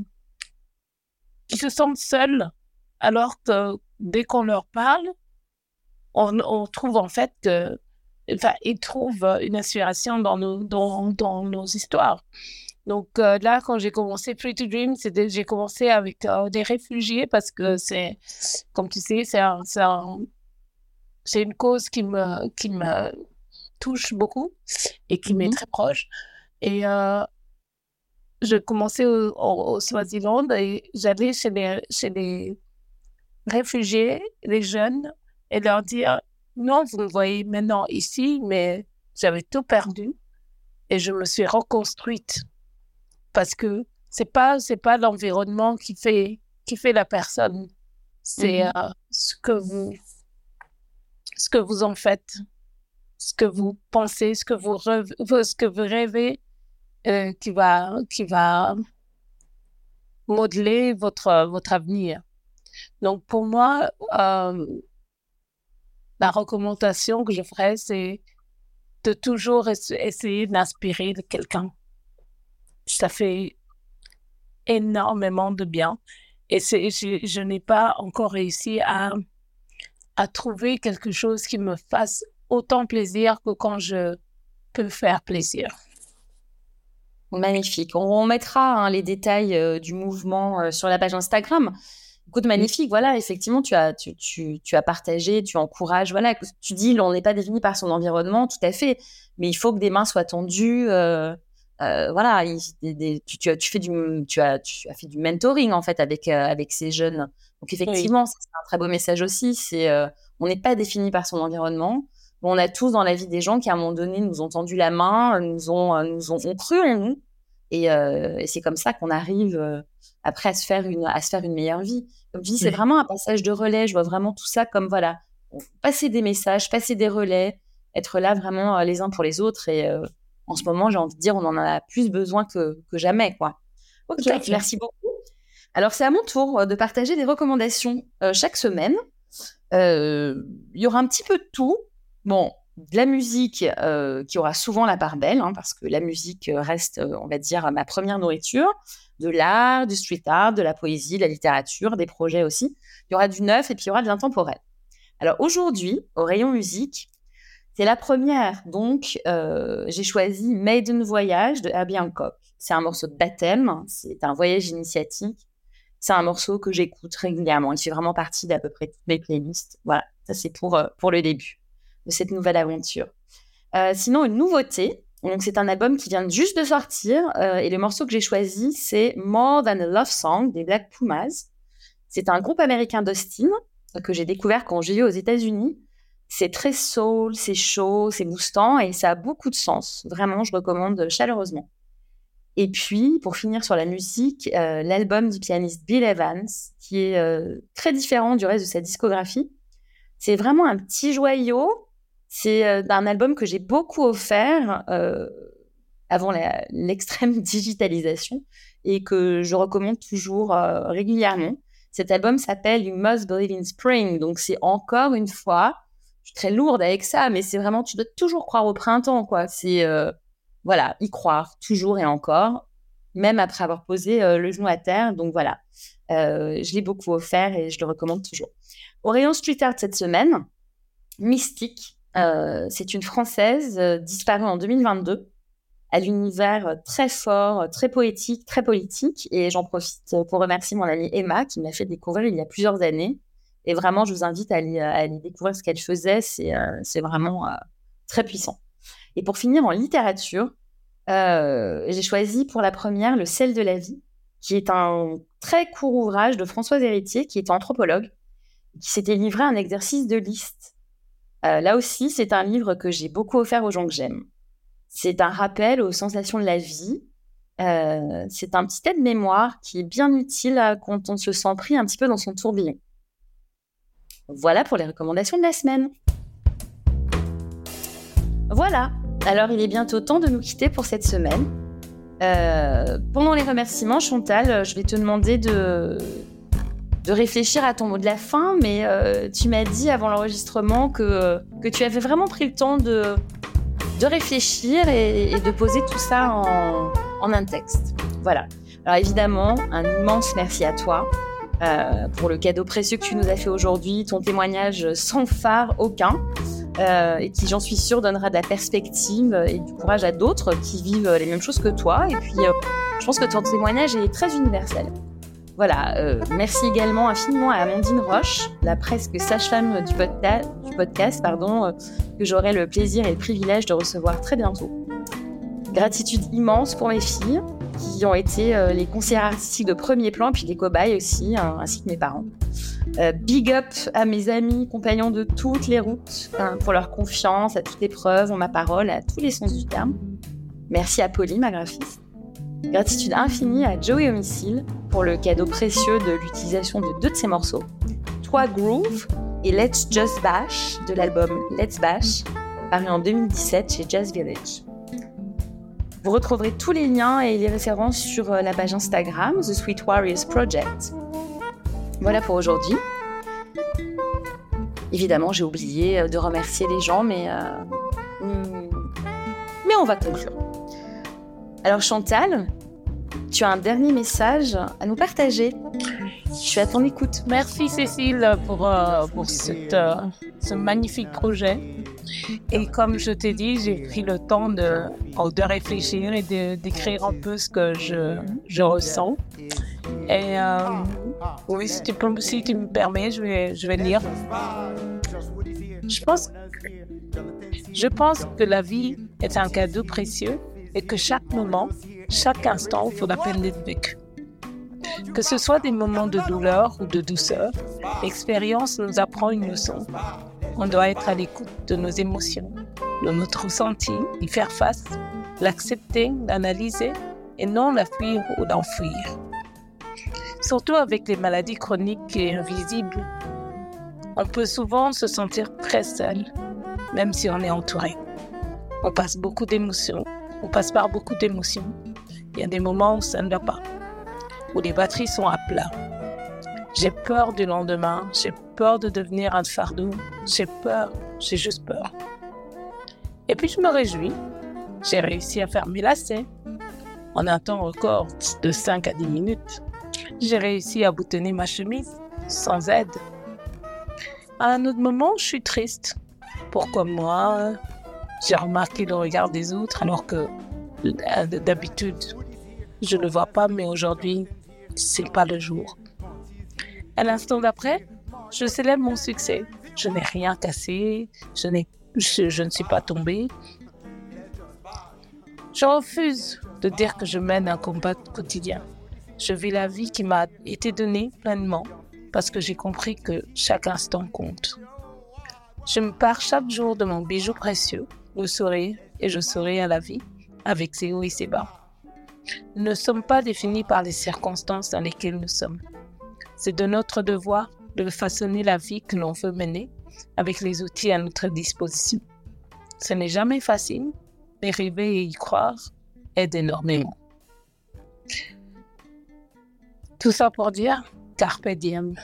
qui se sentent seuls, alors que dès qu'on leur parle, on, on trouve en fait que, enfin, ils trouvent une inspiration dans nos, dans, dans nos histoires. Donc là, quand j'ai commencé Free to Dream, j'ai commencé avec des réfugiés parce que c'est, comme tu sais, c'est c'est une cause qui me, qui me touche beaucoup et qui m'est mmh très proche. Et euh, je commençais au, au, Swaziland et j'allais chez les, chez les réfugiés, les jeunes, et leur dire Non, vous me voyez maintenant ici, mais j'avais tout perdu et je me suis reconstruite parce que c'est pas c'est pas l'environnement qui fait qui fait la personne. C'est mmh euh, ce que vous ce que vous en faites ce que vous pensez ce que vous rêvez, ce que vous rêvez euh, qui va qui va modeler votre votre avenir. Donc pour moi euh, la recommandation que je ferais c'est de toujours essayer d'inspirer quelqu'un ça fait énormément de bien et je, je n'ai pas encore réussi à à trouver quelque chose qui me fasse autant plaisir que quand je peux faire plaisir. Magnifique. On, mettra hein, les détails euh, du mouvement euh, sur la page Instagram. Écoute, magnifique. Voilà, effectivement, tu as, tu, tu, tu, as partagé, tu encourages. Voilà, tu dis, on n'est pas défini par son environnement, tout à fait. Mais il faut que des mains soient tendues. Euh, voilà, tu, tu, tu, fais du, tu as, tu as fait du mentoring en fait avec avec ces jeunes. Donc effectivement, c'est un très beau message aussi. C'est on n'est pas défini par son environnement on a tous dans la vie des gens qui, à un moment donné, nous ont tendu la main, nous ont, euh, nous ont, cru en nous. Euh, et, c'est comme ça qu'on arrive euh, après à se faire une, à se faire une meilleure vie. Comme je dis, c'est vraiment un passage de relais. Je vois vraiment tout ça comme voilà, passer des messages, passer des relais, être là vraiment les uns pour les autres. Et en ce moment, j'ai envie de dire, on en a plus besoin que, que jamais, quoi. Ok, merci beaucoup. Alors, c'est à mon tour de partager des recommandations chaque semaine. Il y aura un petit peu de tout. Bon, de la musique euh, qui aura souvent la part belle, hein, parce que la musique reste, euh, on va dire, ma première nourriture, de l'art, du street art, de la poésie, de la littérature, des projets aussi. Il y aura du neuf et puis il y aura de l'intemporel. Alors aujourd'hui, au rayon musique, c'est la première, donc euh, j'ai choisi Maiden Voyage de Herbie Hancock. C'est un morceau de baptême, c'est un voyage initiatique. C'est un morceau que j'écoute régulièrement. Il fait vraiment partie d'à peu près toutes mes playlists. Voilà, ça c'est pour, pour le début de cette nouvelle aventure. Euh, sinon, une nouveauté. Donc, c'est un album qui vient juste de sortir euh, et le morceau que j'ai choisi, c'est More Than a Love Song des Black Pumas. C'est un groupe américain d'Austin euh, que j'ai découvert quand j'ai eu aux États-Unis. C'est très soul, c'est chaud, c'est boostant et ça a beaucoup de sens. Vraiment, je recommande chaleureusement. Et puis, pour finir sur la musique, l'album du pianiste Bill Evans, qui est très différent du reste de sa discographie. C'est vraiment un petit joyau c'est euh, un album que j'ai beaucoup offert euh, avant l'extrême digitalisation et que je recommande toujours euh, régulièrement. Cet album s'appelle You Must Believe in Spring. Donc, c'est encore une fois, je suis très lourde avec ça, mais c'est vraiment, tu dois toujours croire au printemps, quoi. C'est, voilà, y croire toujours et encore, même après avoir posé le genou à terre. Donc, voilà, je l'ai beaucoup offert et je le recommande toujours. Au rayon street art cette semaine, Mystique, euh, c'est une Française euh, disparue en 2022 à l'univers très fort, très poétique, très politique. Et j'en profite pour remercier mon amie Emma qui m'a fait découvrir il y a plusieurs années. Et vraiment, je vous invite à aller, découvrir ce qu'elle faisait. C'est euh, vraiment très puissant. Et pour finir en littérature, j'ai choisi pour la première Le sel de la vie, qui est un très court ouvrage de Françoise Héritier, qui est anthropologue, qui s'était livré à un exercice de liste euh, là aussi, c'est un livre que j'ai beaucoup offert aux gens que j'aime. C'est un rappel aux sensations de la vie. Euh, c'est un petit aide-mémoire qui est bien utile euh, quand on se sent pris un petit peu dans son tourbillon. Voilà pour les recommandations de la semaine. Voilà, alors il est bientôt temps de nous quitter pour cette semaine. pendant les remerciements, Chantal, je vais te demander de, de réfléchir à ton mot de la fin, mais euh, tu m'as dit avant l'enregistrement que, que tu avais vraiment pris le temps de, de réfléchir et, de poser tout ça en, en, un texte. Voilà. Alors évidemment, un immense merci à toi euh, pour le cadeau précieux que tu nous as fait aujourd'hui, ton témoignage sans phare aucun. euh, et qui, j'en suis sûre, donnera de la perspective et du courage à d'autres qui vivent les mêmes choses que toi. Et puis, je pense que ton témoignage est très universel. Voilà, merci également infiniment à Amandine Roche, la presque sage-femme du, du, podcast, pardon, que j'aurai le plaisir et le privilège de recevoir très bientôt. Gratitude immense pour mes filles, qui ont été euh, les conseillères artistiques de premier plan, puis les cobayes aussi, hein, ainsi que mes parents. Euh, big up à mes amis, compagnons de toutes les routes, hein, pour leur confiance, à toute épreuve, en ma parole, à tous les sens du terme. Merci à Polly, ma graphiste. Gratitude infinie à Joey Homicile pour le cadeau précieux de l'utilisation de deux de ses morceaux, Toi Groove et Let's Just Bash de l'album Let's Bash, paru en 2017 chez Jazz Village. Vous retrouverez tous les liens et les références sur euh, la page Instagram The Sweet Warriors Project. Voilà pour aujourd'hui. Évidemment, j'ai oublié euh, de remercier les gens, mais, euh, hmm, mais on va conclure. Alors Chantal, tu as un dernier message à nous partager. Je suis à ton écoute. Merci Cécile pour, pour ce magnifique projet. Et comme je t'ai dit, j'ai pris le temps de, de réfléchir et d'écrire un peu ce que je, je ressens. Et euh, oui, si tu, si tu, me permets, je vais, je vais lire. Je pense, je pense que la vie est un cadeau précieux et que chaque moment, chaque instant vaut la peine d'être vécu. Que ce soit des moments de douleur ou de douceur, l'expérience nous apprend une leçon on doit être à l'écoute de nos émotions, de notre ressenti, y faire face, l'accepter, l'analyser et non la fuir ou l'enfuir. Surtout avec les maladies chroniques et invisibles, on peut souvent se sentir très seul, même si on est entouré. On passe beaucoup d'émotions, on passe par beaucoup d'émotions. Il y a des moments où ça ne va pas, où les batteries sont à plat, j'ai peur du lendemain, j'ai peur de devenir un fardeau, j'ai peur, j'ai juste peur. Et puis je me réjouis, j'ai réussi à faire mes lacets. En un temps record de 5 à 10 minutes, j'ai réussi à boutonner ma chemise sans aide. À un autre moment, je suis triste. Pourquoi moi? J'ai remarqué le regard des autres alors que d'habitude, je ne le vois pas, mais aujourd'hui, c'est pas le jour. À l'instant d'après, je célèbre mon succès. Je n'ai rien cassé, je, je, ne suis pas tombée. Je refuse de dire que je mène un combat quotidien. Je vis la vie qui m'a été donnée pleinement parce que j'ai compris que chaque instant compte. Je me pars chaque jour de mon bijou précieux, le sourire, et je souris à la vie avec ses hauts et ses bas. Nous ne sommes pas définis par les circonstances dans lesquelles nous sommes. C'est de notre devoir de façonner la vie que l'on veut mener avec les outils à notre disposition. Ce n'est jamais facile, mais rêver et y croire aide énormément. Tout ça pour dire carpe diem.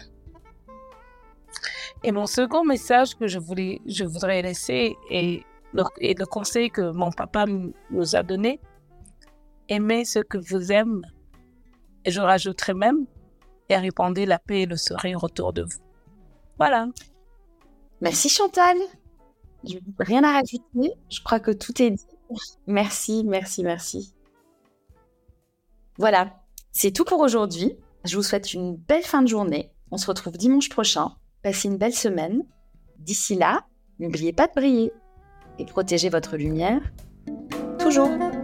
Et mon second message que je, voulais, je voudrais laisser est est le conseil que mon papa nous a donné. Aimez ce que vous aimez. Et je rajouterai même, et répandez la paix et le sourire autour de vous. Voilà. Merci Chantal. Rien à rajouter. Je crois que tout est dit. Merci, merci, merci. Voilà, c'est tout pour aujourd'hui. Je vous souhaite une belle fin de journée. On se retrouve dimanche prochain. Passez une belle semaine. D'ici là, n'oubliez pas de briller et protégez votre lumière toujours.